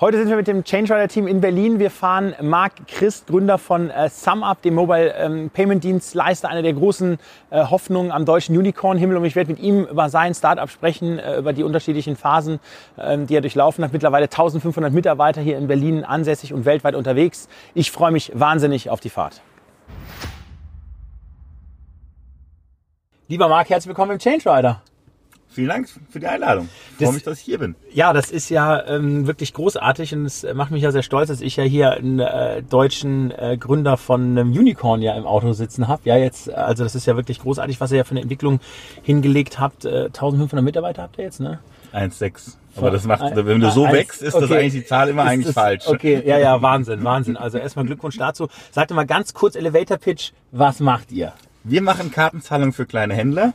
Heute sind wir mit dem Change Rider Team in Berlin. Wir fahren Marc Christ, Gründer von äh, SumUp, dem Mobile ähm, Payment Dienstleister, einer der großen äh, Hoffnungen am deutschen Unicorn-Himmel. Und ich werde mit ihm über sein Startup sprechen, äh, über die unterschiedlichen Phasen, ähm, die er durchlaufen hat. Mittlerweile 1500 Mitarbeiter hier in Berlin ansässig und weltweit unterwegs. Ich freue mich wahnsinnig auf die Fahrt. Lieber Marc, herzlich willkommen im Change Rider. Vielen Dank für die Einladung. Ich freue mich, dass ich hier bin. Ja, das ist ja ähm, wirklich großartig und es macht mich ja sehr stolz, dass ich ja hier einen äh, deutschen äh, Gründer von einem Unicorn ja im Auto sitzen habe. Ja, jetzt, also das ist ja wirklich großartig, was ihr ja für eine Entwicklung hingelegt habt. Äh, 1500 Mitarbeiter habt ihr jetzt, ne? 1,6. Aber das macht, wenn du so wächst, ist okay. das eigentlich die Zahl immer ist eigentlich das, falsch. Okay, ja, ja, Wahnsinn, Wahnsinn. Also erstmal Glückwunsch dazu. Sagt mal ganz kurz Elevator Pitch, was macht ihr? Wir machen Kartenzahlungen für kleine Händler.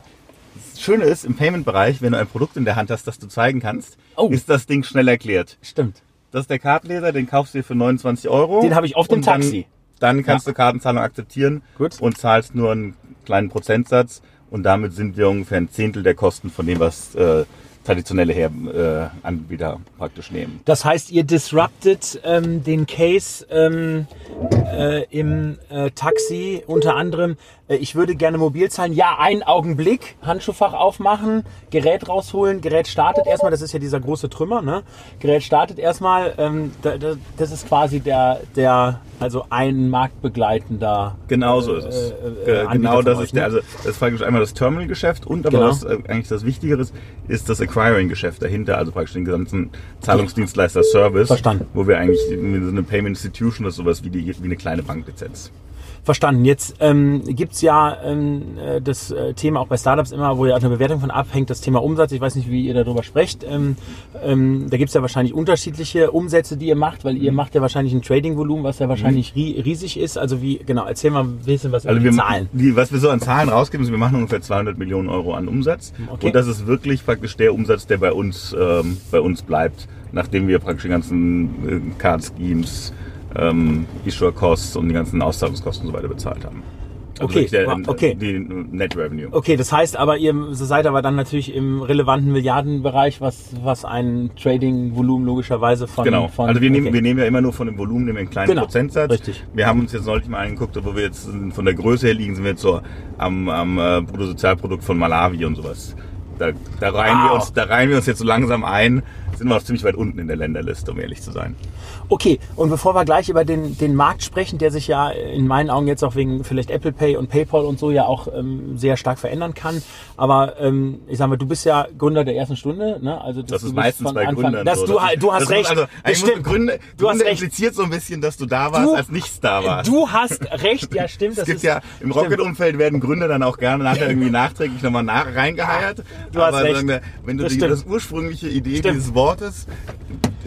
Das Schöne ist, im Payment-Bereich, wenn du ein Produkt in der Hand hast, das du zeigen kannst, oh. ist das Ding schnell erklärt. Stimmt. Das ist der Kartenleser, den kaufst du dir für 29 Euro. Den habe ich oft im Taxi. Dann, dann kannst ja. du Kartenzahlung akzeptieren Gut. und zahlst nur einen kleinen Prozentsatz. Und damit sind wir ungefähr ein Zehntel der Kosten von dem, was äh, traditionelle Her äh, Anbieter praktisch nehmen. Das heißt, ihr disruptet ähm, den Case ähm, äh, im äh, Taxi unter anderem. Äh, ich würde gerne mobil zahlen. Ja, einen Augenblick, Handschuhfach aufmachen, Gerät rausholen, Gerät startet erstmal. Das ist ja dieser große Trümmer. Ne? Gerät startet erstmal. Ähm, da, da, das ist quasi der, der also ein marktbegleitender. Genau so ist es. Äh, äh, genau das ist der. Ne? Also das ist praktisch einmal das Terminal-Geschäft und aber genau. was äh, eigentlich das Wichtigere ist, ist das Acquiring-Geschäft dahinter, also praktisch den gesamten Zahlungsdienstleister-Service. Verstanden. Wo wir eigentlich wir sind eine Payment Institution, das ist sowas wie, die, wie eine kleine Banklizenz. Verstanden. Jetzt ähm, gibt ja ähm, äh, das äh, Thema auch bei Startups immer, wo ja eine Bewertung von abhängt, das Thema Umsatz. Ich weiß nicht, wie ihr darüber sprecht. Ähm, ähm, da gibt's ja wahrscheinlich unterschiedliche Umsätze, die ihr macht, weil ihr mhm. macht ja wahrscheinlich ein Trading-Volumen, was ja wahrscheinlich mhm. riesig ist. Also wie, genau, erzähl mal ein bisschen was also über die Zahlen. Die, was wir so an Zahlen rausgeben, ist, wir machen ungefähr 200 Millionen Euro an Umsatz. Okay. Und das ist wirklich praktisch der Umsatz, der bei uns, ähm, bei uns bleibt, nachdem wir praktisch die ganzen äh, Card-Schemes, ähm, Issuer-Costs und die ganzen Auszahlungskosten und so weiter bezahlt haben. Also okay, der, okay. Die Net Revenue. Okay, das heißt aber, ihr seid aber dann natürlich im relevanten Milliardenbereich, was, was ein Trading-Volumen logischerweise von. Genau. Von, also wir nehmen, okay. wir nehmen ja immer nur von dem Volumen nehmen einen kleinen genau. Prozentsatz. Richtig. Wir haben uns jetzt neulich mal angeguckt, wo wir jetzt von der Größe her liegen, sind wir jetzt so am, am äh, Bruttosozialprodukt von Malawi und sowas. Da, da, reihen wow. wir uns, da reihen wir uns jetzt so langsam ein. Sind wir auch ziemlich weit unten in der Länderliste, um ehrlich zu sein. Okay, und bevor wir gleich über den, den Markt sprechen, der sich ja in meinen Augen jetzt auch wegen vielleicht Apple Pay und PayPal und so ja auch ähm, sehr stark verändern kann. Aber ähm, ich sag mal, du bist ja Gründer der ersten Stunde. Ne? Also das, das ist meistens bei Anfang, Gründern dass so. Du, das du hast recht. Also, stimmt. Gründe, du hast recht. impliziert so ein bisschen, dass du da warst, du, als nichts da warst. Du hast recht, ja stimmt. es gibt ja im Rocket-Umfeld werden Gründer dann auch gerne nachher irgendwie nachträglich nochmal nach, reingeheiert. Du hast recht wir, wenn du das, die, das ursprüngliche Idee Stimmt. dieses Wortes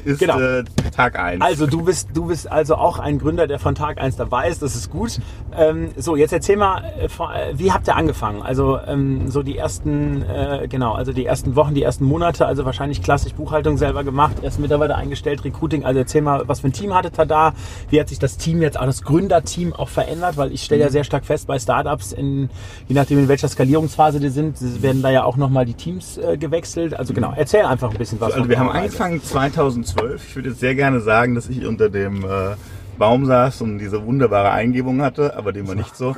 ist genau. äh, Tag 1. Also du bist, du bist also auch ein Gründer, der von Tag 1 dabei ist, das ist gut. Ähm, so, jetzt erzähl mal, äh, äh, wie habt ihr angefangen? Also ähm, so die ersten, äh, genau, also die ersten Wochen, die ersten Monate, also wahrscheinlich klassisch Buchhaltung selber gemacht, erst Mitarbeiter eingestellt, Recruiting, also erzähl mal, was für ein Team hattet ihr da? Wie hat sich das Team jetzt, auch das Gründerteam auch verändert? Weil ich stelle ja mhm. sehr stark fest, bei Startups, in, je nachdem in welcher Skalierungsphase die sind, werden da ja auch nochmal die Teams äh, gewechselt. Also genau, erzähl einfach ein bisschen was. Also wir haben angefangen 2012. Ich würde jetzt sehr gerne sagen, dass ich unter dem äh, Baum saß und diese wunderbare Eingebung hatte, aber dem war nicht so.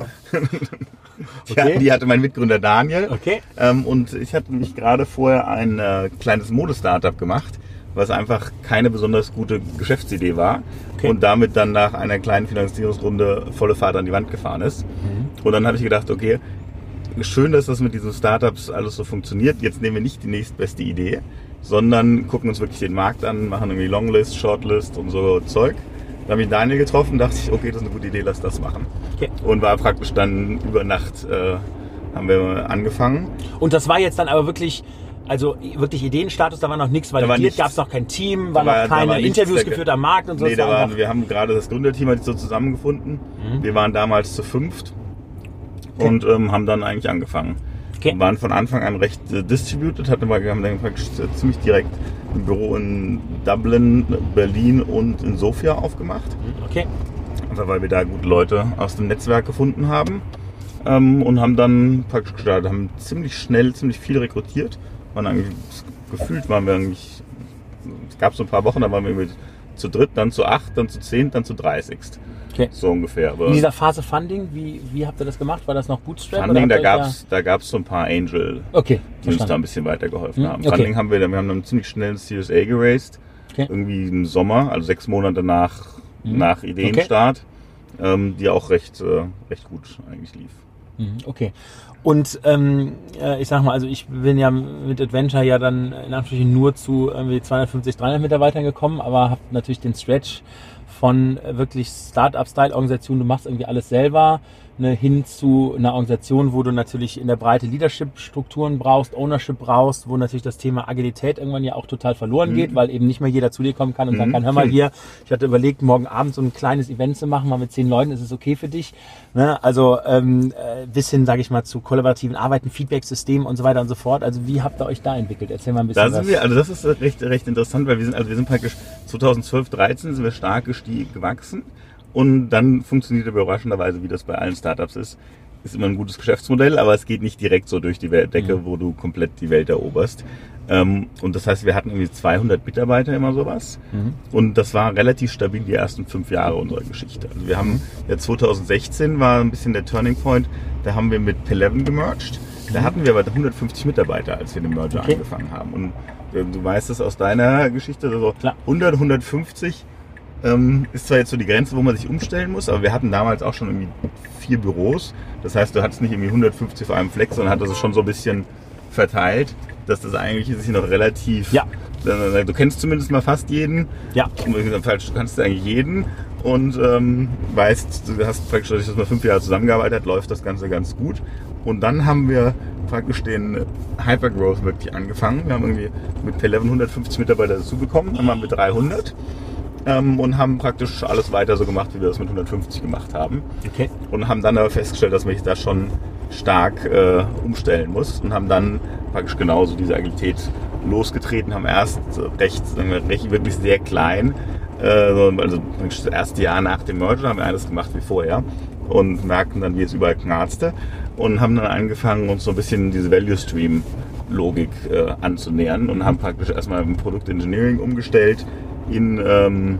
die, okay. die, hatte mein Mitgründer Daniel. Okay. Ähm, und ich hatte mich gerade vorher ein äh, kleines Modestartup gemacht, was einfach keine besonders gute Geschäftsidee war. Okay. Und damit dann nach einer kleinen Finanzierungsrunde volle Fahrt an die Wand gefahren ist. Mhm. Und dann habe ich gedacht, okay, schön, dass das mit diesen Startups alles so funktioniert. Jetzt nehmen wir nicht die nächstbeste Idee, sondern gucken uns wirklich den Markt an, machen irgendwie Longlist, Shortlist und so Zeug. Da habe ich Daniel getroffen, dachte ich, okay, das ist eine gute Idee, lass das machen. Okay. Und war praktisch dann über Nacht äh, haben wir angefangen. Und das war jetzt dann aber wirklich also wirklich Ideenstatus, da war noch nichts validiert, gab es noch kein Team, war, war noch keine war Interviews geführt am Markt und so. Nee, da war, wir haben gerade das Gründerteam halt so zusammengefunden. Mhm. Wir waren damals zu fünft okay. und ähm, haben dann eigentlich angefangen. Okay. waren von Anfang an recht äh, distributed, hatten wir, haben dann praktisch äh, ziemlich direkt ein Büro in Dublin, Berlin und in Sofia aufgemacht. Mhm, okay. Einfach weil wir da gute Leute aus dem Netzwerk gefunden haben. Ähm, und haben dann praktisch gestartet, haben ziemlich schnell, ziemlich viel rekrutiert. Waren eigentlich, gefühlt waren wir eigentlich, es gab so ein paar Wochen, da waren wir zu dritt, dann zu acht, dann zu zehn, dann zu dreißigst. Okay. So ungefähr. Aber In dieser Phase Funding, wie, wie habt ihr das gemacht? War das noch Bootstrap? Funding, da da gab's so ein paar Angel, Okay, die uns da verstanden. ein bisschen weitergeholfen Hm, haben. okay. Funding haben wir, wir haben dann ziemlich schnell ein CSA geraced. Okay. Irgendwie im Sommer, also sechs Monate nach, nach Ideenstart, ähm, die auch recht, äh, recht gut eigentlich lief. Mhm, Okay. Und ähm, äh, ich sag mal, also ich bin ja mit Adventure ja dann in Anführungsstrichen nur zu irgendwie 250, 300 Mitarbeitern gekommen, aber habe natürlich den Stretch von wirklich Start-up-Style-Organisation, du machst irgendwie alles selber, ne, hin zu einer Organisation, wo du natürlich in der Breite Leadership-Strukturen brauchst, Ownership brauchst, wo natürlich das Thema Agilität irgendwann ja auch total verloren geht, weil eben nicht mehr jeder zu dir kommen kann und sagen Mhm. kann, hör mal hier, ich hatte überlegt, morgen Abend so ein kleines Event zu machen, mal mit zehn Leuten, ist es okay für dich? Ne? Also ähm, äh, bis hin, sage ich mal, zu kollaborativen Arbeiten, Feedback-Systemen und so weiter und so fort. Also wie habt ihr euch da entwickelt? Erzähl mal ein bisschen Da sind was. wir, also das ist recht, recht interessant, weil wir sind, also wir sind praktisch 2012, 13 sind wir stark gestiegen, gewachsen und dann funktioniert aber überraschenderweise, wie das bei allen Startups ist, ist immer ein gutes Geschäftsmodell, aber es geht nicht direkt so durch die Decke, wo du komplett die Welt eroberst. Ähm, und das heißt, wir hatten irgendwie 200 Mitarbeiter immer sowas. Und das war relativ stabil die ersten fünf Jahre unserer Geschichte. Also wir haben, ja 2016 war ein bisschen der Turning Point, da haben wir mit P11 gemerged. Da hatten wir aber 150 Mitarbeiter, als wir den Merger Okay. angefangen haben. Und äh, du weißt es aus deiner Geschichte, also Klar. 100, 150 ähm, ist zwar jetzt so die Grenze, wo man sich umstellen muss, aber wir hatten damals auch schon irgendwie vier Büros. Das heißt, du hattest nicht irgendwie 150 auf einem Fleck, sondern hattest es schon so ein bisschen verteilt, dass das eigentlich sich noch relativ. Ja. Äh, Du kennst zumindest mal fast jeden. Ja. Falsch, du kannst eigentlich jeden und ähm, weißt, du hast praktisch, dass man fünf Jahre zusammengearbeitet hat, läuft das Ganze ganz gut. Und dann haben wir praktisch den Hypergrowth wirklich angefangen. Wir haben irgendwie mit P11 150 Mitarbeiter dazu bekommen, dann waren wir 300 ähm, und haben praktisch alles weiter so gemacht, wie wir das mit 150 gemacht haben. Okay. Und haben dann aber festgestellt, dass man sich da schon stark äh, umstellen muss und haben dann praktisch genauso diese Agilität losgetreten, haben erst recht, wir, recht wirklich sehr klein, äh, so- also das erste Jahr nach dem Merger haben wir alles gemacht wie vorher und merkten dann, wie es überall knarzte und haben dann angefangen, uns so ein bisschen diese Value Stream Logik äh, anzunähern und haben praktisch erstmal im Produkt Engineering umgestellt in ähm,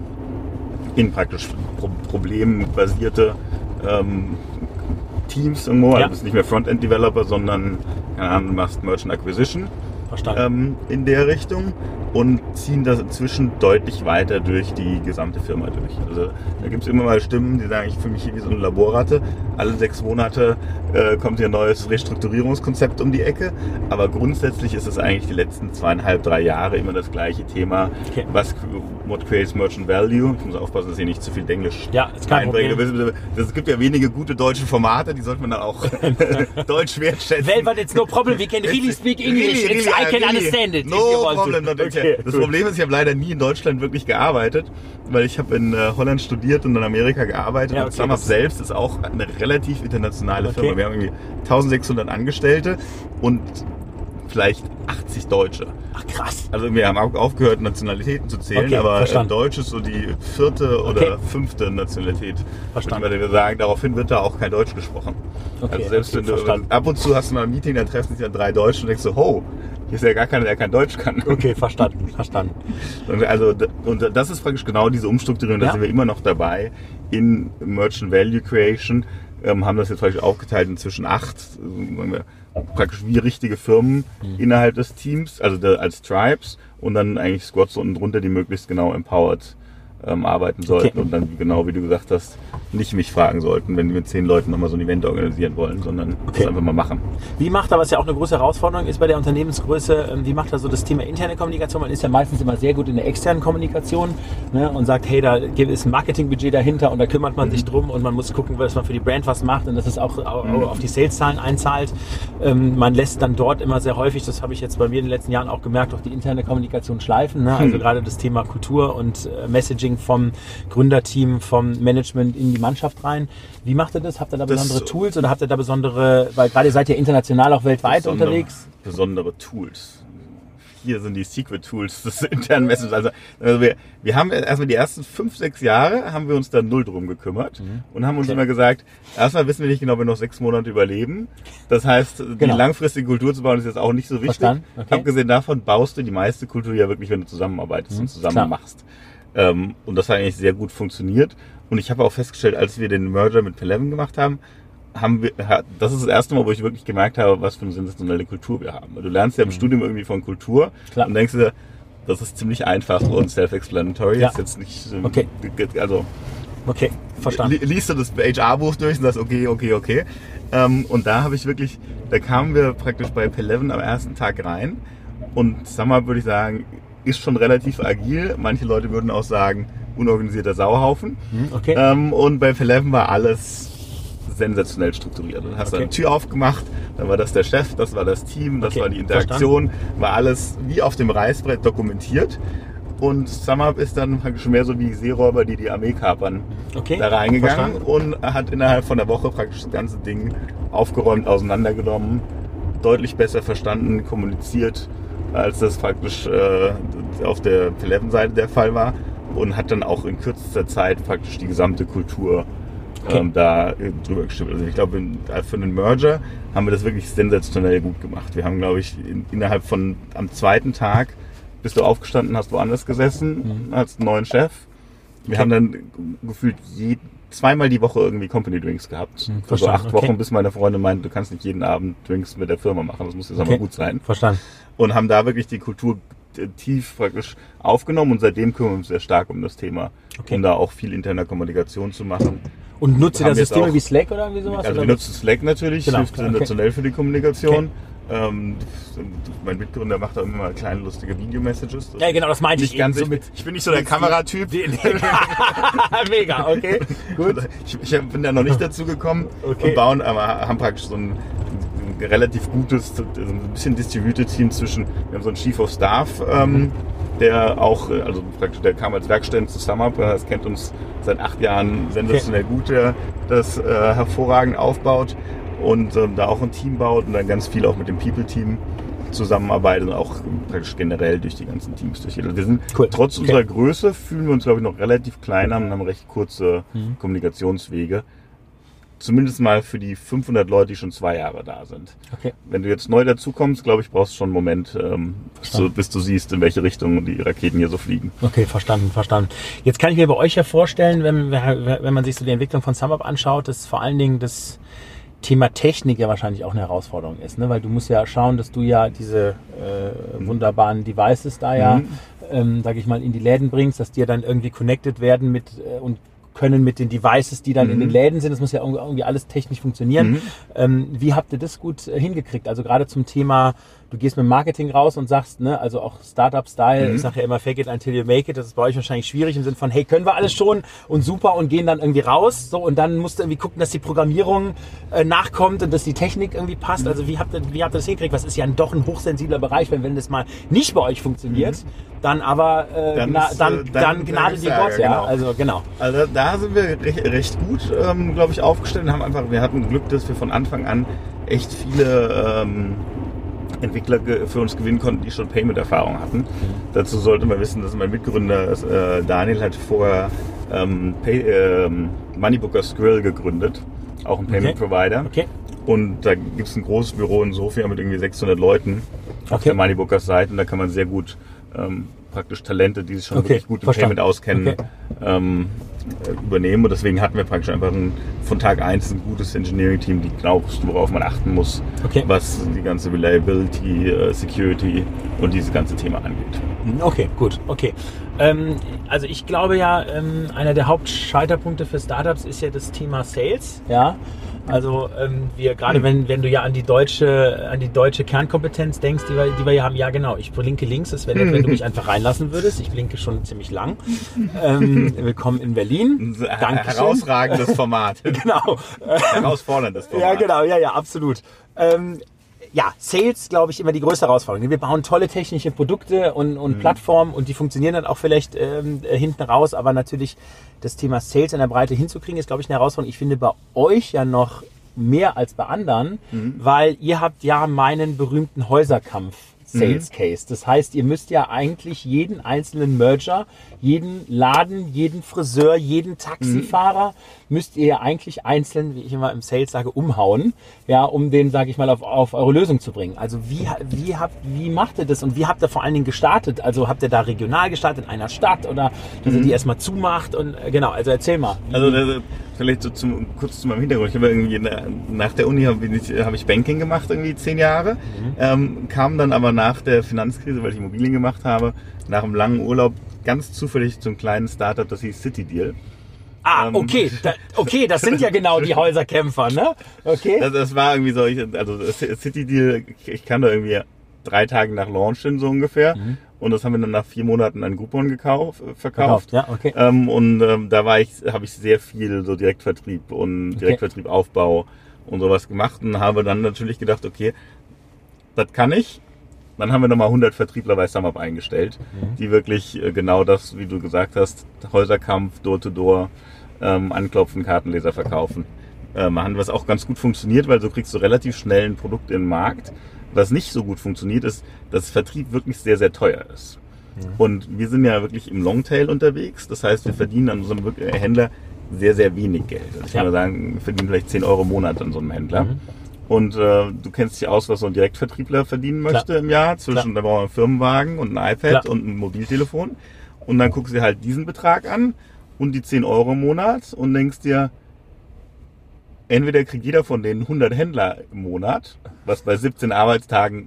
in praktisch pro problembasierte ähm, Teams irgendwo. Also Ja. du bist nicht mehr Frontend-Developer, sondern keine Ahnung, du machst Merchant Acquisition. Ähm, in der Richtung und ziehen das inzwischen deutlich weiter durch die gesamte Firma durch. Also da gibt es immer mal Stimmen, die sagen, ich fühle mich hier wie so eine Laborratte. Alle sechs Monate äh, kommt hier ein neues Restrukturierungskonzept um die Ecke. Aber grundsätzlich ist es eigentlich die letzten zweieinhalb, drei Jahre immer das gleiche Thema. Okay. Was what creates merchant value? Ich muss aufpassen, dass ich nicht zu viel Englisch Ja, ist kein einbringe. Problem. Es gibt ja wenige gute deutsche Formate, die sollte man dann auch deutsch wertschätzen. Velvet, it's no problem. We can really speak English. Really, really, I can understand it. No problem. okay. Das. Problem ist, ich habe leider nie in Deutschland wirklich gearbeitet, weil ich habe in äh, Holland studiert und in Amerika gearbeitet. Ja, und okay, SumUp das- selbst ist auch eine relativ internationale Okay. Firma. Wir haben irgendwie 1600 Angestellte und vielleicht 80 Deutsche. Ach krass. Also wir haben auch aufgehört, Nationalitäten zu zählen, Okay, aber äh, verstanden. Deutsch ist so die vierte oder Okay. fünfte Nationalität. Verstanden. Würde ich sagen, daraufhin wird da auch kein Deutsch gesprochen. Okay, also selbst wenn du verstanden. ab und zu hast du mal ein Meeting, dann treffen sich ja drei Deutsche und denkst so, ho, ist ja gar keiner, der kein Deutsch kann. Okay, verstanden, verstanden. Und Also, und das ist praktisch genau diese Umstrukturierung, da Ja. sind wir immer noch dabei in Merchant Value Creation, ähm, haben das jetzt praktisch aufgeteilt in zwischen acht, wir, praktisch wie richtige Firmen Mhm. innerhalb des Teams, also der, als Tribes und dann eigentlich Squads unten drunter, die möglichst genau empowered ähm, arbeiten sollten Okay. und dann genau wie du gesagt hast, nicht mich fragen sollten, wenn wir mit zehn Leuten nochmal so ein Event organisieren wollen, sondern Okay. das einfach mal machen. Wie macht er, was ja auch eine große Herausforderung ist bei der Unternehmensgröße, ähm, wie macht er so das Thema interne Kommunikation? Man ist ja meistens immer sehr gut in der externen Kommunikation ne, und sagt, hey, da ist ein Marketingbudget dahinter und da kümmert man sich drum und man muss gucken, dass man für die Brand was macht und dass es auch au- Mhm. auf die Saleszahlen einzahlt. Ähm, Man lässt dann dort immer sehr häufig, das habe ich jetzt bei mir in den letzten Jahren auch gemerkt, auch die interne Kommunikation schleifen. Ne? Also Mhm. gerade das Thema Kultur und äh, Messaging Onboarding vom Gründerteam, vom Management in die Mannschaft rein. Wie macht ihr das? Habt ihr da Das- besondere Tools oder habt ihr da besondere, weil gerade ihr seid ja international auch weltweit Besondere- unterwegs? Besondere Tools. Hier sind die Secret Tools des internen Messages. Also, also wir, wir haben erstmal die ersten fünf, sechs Jahre haben wir uns da null drum gekümmert und haben uns Okay. immer gesagt, erstmal wissen wir nicht genau, ob wir noch sechs Monate überleben. Das heißt, die Genau. langfristige Kultur zu bauen ist jetzt auch nicht so wichtig. Okay. Abgesehen davon baust du die meiste Kultur ja wirklich, wenn du zusammenarbeitest und zusammen klar. machst. Ähm, und das hat eigentlich sehr gut funktioniert. Und ich habe auch festgestellt, als wir den Merger mit Peleven gemacht haben, haben wir, das ist das erste Mal, wo ich wirklich gemerkt habe, was für eine sensationelle Kultur wir haben. Du lernst ja im Studium irgendwie von Kultur Mhm. Klar. und denkst dir, das ist ziemlich einfach und self-explanatory. Ja. Ist jetzt nicht, ähm, Okay. also Okay, verstanden. li- liest du das HR-Buch durch und sagst, okay, okay, okay. Ähm, und da habe ich wirklich, da kamen wir praktisch bei P11 am ersten Tag rein und Summer würde ich sagen, ist schon relativ agil. Manche Leute würden auch sagen, unorganisierter Sauhaufen. Hm, Okay. Ähm, und bei P11 war alles sensationell strukturiert. Du hast Okay. eine Tür aufgemacht, dann war das der Chef, das war das Team, das Okay, war die Interaktion, war alles wie auf dem Reißbrett dokumentiert. Und SumUp ist dann praktisch mehr so wie Seeräuber, die die Armee kapern, Okay, da reingegangen verstanden. und hat innerhalb von der Woche praktisch das ganze Ding aufgeräumt, auseinandergenommen, deutlich besser verstanden, kommuniziert, als das praktisch äh, auf der 11-Seite der Fall war und hat dann auch in kürzester Zeit praktisch die gesamte Kultur Okay. ähm, da äh, drüber gestimmt. Also ich glaube, äh, für einen Merger haben wir das wirklich sensationell gut gemacht. Wir haben, glaube ich, in, innerhalb von am zweiten Tag bist du aufgestanden, hast woanders gesessen, hast einen neuen Chef. Wir Mhm. Okay. haben dann gefühlt je, zweimal die Woche irgendwie Company Drinks gehabt. Hm, Für so verstanden, acht okay. Wochen, bis meine Freundin meinte, du kannst nicht jeden Abend Drinks mit der Firma machen, das muss jetzt Okay. aber gut sein. Verstanden. Und haben da wirklich die Kultur äh, tief praktisch aufgenommen und seitdem kümmern wir uns sehr stark um das Thema, Okay. um da auch viel interne Kommunikation zu machen. Und nutzt ihr da Systeme wie Slack oder irgendwie sowas? Also wir nutzen Slack natürlich, Genau, hilft klar, sensationell für die Kommunikation. Ähm, mein Mitgründer macht auch immer mal kleine lustige Video-Messages. Ja, genau, das meinte ich ganz eben so mit. Ich bin nicht so der Kameratyp. Mega, okay. Gut. Ich, ich bin da noch nicht dazu gekommen Okay. und bauen, aber haben praktisch so ein, ein relativ gutes, so ein bisschen distributed Team zwischen, wir haben so einen Chief of Staff, ähm, der auch, äh, also praktisch, der kam als Werkstudent zu SumUp, das kennt uns seit acht Jahren sensationell gut, der das äh, hervorragend aufbaut und ähm, da auch ein Team baut und dann ganz viel auch mit dem People-Team zusammenarbeitet und auch praktisch generell durch die ganzen Teams durch. Also wir sind Cool. trotz Okay. unserer Größe fühlen wir uns, glaube ich, noch relativ klein an und haben recht kurze Mhm. Kommunikationswege. Zumindest mal für die 500 Leute, die schon zwei Jahre da sind. Okay. Wenn du jetzt neu dazukommst, glaube ich, brauchst du schon einen Moment, ähm, bis, du, bis du siehst, in welche Richtung die Raketen hier so fliegen. Okay, verstanden, verstanden. Jetzt kann ich mir bei euch ja vorstellen, wenn, wenn man sich so die Entwicklung von SumUp anschaut, dass vor allen Dingen das Thema Technik ja wahrscheinlich auch eine Herausforderung ist, ne? weil du musst ja schauen, dass du ja diese äh, wunderbaren Devices da ja, Mhm. ähm, sage ich mal, in die Läden bringst, dass die ja dann irgendwie connected werden mit äh, und können mit den Devices, die dann in Mhm. den Läden sind. Das muss ja irgendwie- irgendwie alles technisch funktionieren. Mhm. Ähm, wie habt ihr das gut äh, hingekriegt? Also gerade zum Thema, du gehst mit Marketing raus und sagst, ne, also auch Startup-Style, Mhm. ich sage ja immer fake it until you make it, das ist bei euch wahrscheinlich schwierig im Sinne von, hey, können wir alles schon und super und gehen dann irgendwie raus. So und dann musst du irgendwie gucken, dass die Programmierung äh, nachkommt und dass die Technik irgendwie passt. Also wie habt ihr, wie habt ihr das hingekriegt? Was ist ja doch ein hochsensibler Bereich, wenn, wenn das mal nicht bei euch funktioniert, dann aber äh, Dann gna, ist, äh, dann, dann- dann, gnade dir Gott, ja. genau. Also genau. Also da sind wir recht, recht gut, ähm, glaube ich, aufgestellt und haben einfach, wir hatten Glück, dass wir von Anfang an echt viele ähm, Entwickler für uns gewinnen konnten, die schon Payment-Erfahrung hatten. Dazu sollte man wissen, dass mein Mitgründer äh, Daniel hat vorher ähm, Pay, ähm, Moneybooker Skrill gegründet, auch ein Payment-Provider. Okay. Und da gibt es ein großes Büro in Sofia mit irgendwie 600 Leuten auf Okay. der Moneybookers Seite und da kann man sehr gut ähm, praktisch Talente, die sich schon Okay, wirklich gut im verstanden. Payment auskennen, Okay. ähm, äh, übernehmen. Und deswegen hatten wir praktisch einfach ein, von Tag eins ein gutes Engineering-Team, die genau wussten, worauf man achten muss, Okay. was die ganze Reliability, äh, Security und dieses ganze Thema angeht. Hm, Okay, gut, okay. Ähm, also ich glaube ja, ähm, einer der Hauptscheiterpunkte für Startups ist ja das Thema Sales. Ja. Also ähm, wir gerade wenn, wenn du ja an die deutsche an die deutsche Kernkompetenz denkst, die wir, die wir ja haben, ja genau, ich blinke links, es wäre nett, wenn du mich einfach reinlassen würdest. Ich blinke schon ziemlich lang. Ähm, willkommen in Berlin. Dankeschön. herausragendes Format. Genau. Herausforderndes Format. Ja, genau, ja, ja, absolut. Ähm, ja, Sales, glaube ich, immer die größte Herausforderung. Wir bauen tolle technische Produkte und, und mhm. Plattformen und die funktionieren dann auch vielleicht ähm, äh, hinten raus, aber natürlich das Thema Sales in der Breite hinzukriegen, ist, glaube ich, eine Herausforderung. Ich finde bei euch ja noch mehr als bei anderen, mhm. weil ihr habt ja meinen berühmten Häuserkampf Sales mhm. Case. Das heißt, ihr müsst ja eigentlich jeden einzelnen Merger, jeden Laden, jeden Friseur, jeden Taxifahrer, mhm. müsst ihr ja eigentlich einzeln, wie ich immer im Sales sage, umhauen, ja, um den, sage ich mal, auf, auf eure Lösung zu bringen. Also wie, wie habt, wie macht ihr das und wie habt ihr vor allen Dingen gestartet? Also habt ihr da regional gestartet in einer Stadt oder dass ihr mhm. die erstmal zumacht und äh, genau, also erzähl mal. Also vielleicht so zum, kurz zu meinem Hintergrund. Ich habe irgendwie nach der Uni habe ich, hab ich Banking gemacht, irgendwie zehn Jahre. Mhm. Ähm, kam dann aber nach der Finanzkrise, weil ich Immobilien gemacht habe, nach einem langen Urlaub ganz zufällig zum kleinen Startup, das hieß City Deal. Ah, ähm, okay, da, okay, das sind ja genau die Häuserkämpfer, ne? Okay. Das, das war irgendwie so, ich, also City Deal, ich kann da irgendwie drei Tage nach Launch hin so ungefähr. Mhm. Und das haben wir dann nach vier Monaten an Groupon gekauft, verkauft. verkauft. Ja, okay. Ähm, und ähm, da war ich, habe ich sehr viel so Direktvertrieb und Direktvertrieb Aufbau und sowas gemacht und habe dann natürlich gedacht, okay, das kann ich. Dann haben wir nochmal 100 Vertriebler bei SumUp eingestellt, mhm. die wirklich äh, genau das, wie du gesagt hast, Häuserkampf, Door-to-Door, ähm, anklopfen, Kartenleser verkaufen äh, machen, was auch ganz gut funktioniert, weil so kriegst du relativ schnell ein Produkt in den Markt was nicht so gut funktioniert, ist, dass Vertrieb wirklich sehr, sehr teuer ist. Ja. Und wir sind ja wirklich im Longtail unterwegs. Das heißt, wir verdienen an so einem Händler sehr, sehr wenig Geld. Also ich ja. würde sagen, wir verdienen vielleicht 10 Euro im Monat an so einem Händler. Mhm. Und äh, du kennst dich aus, was so ein Direktvertriebler verdienen möchte Klar. im Jahr. Zwischen, Klar. da brauchen wir einen Firmenwagen und ein iPad Klar. und ein Mobiltelefon. Und dann guckst du dir halt diesen Betrag an und die 10 Euro im Monat und denkst dir, entweder kriegt jeder von denen 100 Händler im Monat, was bei 17 Arbeitstagen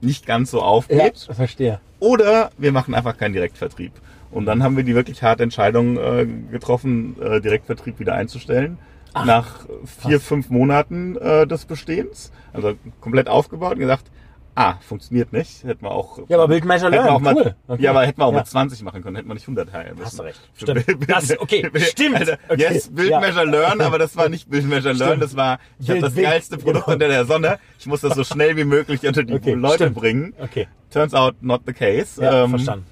nicht ganz so aufgeht. Ja, verstehe. Oder wir machen einfach keinen Direktvertrieb. Und dann haben wir die wirklich harte Entscheidung äh, getroffen, äh, Direktvertrieb wieder einzustellen. Ach, nach vier, was? fünf Monaten äh, des Bestehens. Also komplett aufgebaut und gesagt, ah, funktioniert nicht. Hätten wir auch. Ja, aber Build Measure Learn, auch mal, cool. Okay. Ja, aber hätten wir auch ja. mit 20 machen können, hätten wir nicht 100 teilen müssen. Hast du recht. Stimmt. Das, okay, stimmt. Alter, okay. Yes, Build ja. Learn, aber das war nicht Build Measure Learn, das war, ich habe das geilste Produkt genau. unter der Sonne. Ich muss das so schnell wie möglich unter die okay, Leute stimmt. bringen. Okay. Turns out not the case. Ja, ähm, verstanden.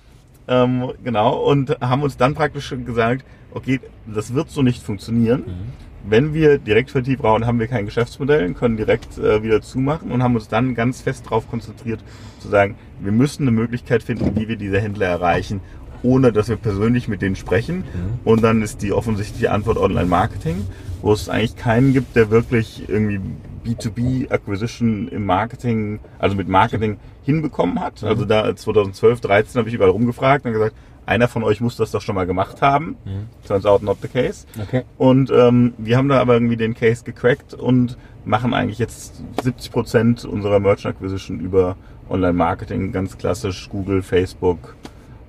Ähm, genau, und haben uns dann praktisch gesagt, okay, das wird so nicht funktionieren. Mhm wenn wir Direktvertrieb brauchen, haben wir kein Geschäftsmodell, können direkt äh, wieder zumachen und haben uns dann ganz fest darauf konzentriert, zu sagen, wir müssen eine Möglichkeit finden, wie wir diese Händler erreichen, ohne dass wir persönlich mit denen sprechen. Mhm. Und dann ist die offensichtliche Antwort Online-Marketing, wo es eigentlich keinen gibt, der wirklich irgendwie B2B Acquisition im Marketing, also mit Marketing hinbekommen hat. Mhm. Also da 2012, 13 habe ich überall rumgefragt und gesagt, einer von euch muss das doch schon mal gemacht haben. Mhm. Turns out not the case. Okay. Und ähm, wir haben da aber irgendwie den Case gecrackt und machen eigentlich jetzt 70 Prozent unserer Merchant Acquisition über Online-Marketing, ganz klassisch Google, Facebook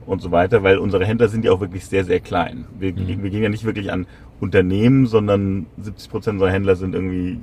und so weiter, weil unsere Händler sind ja auch wirklich sehr, sehr klein. Wir, mhm. wir gehen ja nicht wirklich an Unternehmen, sondern 70 Prozent unserer Händler sind irgendwie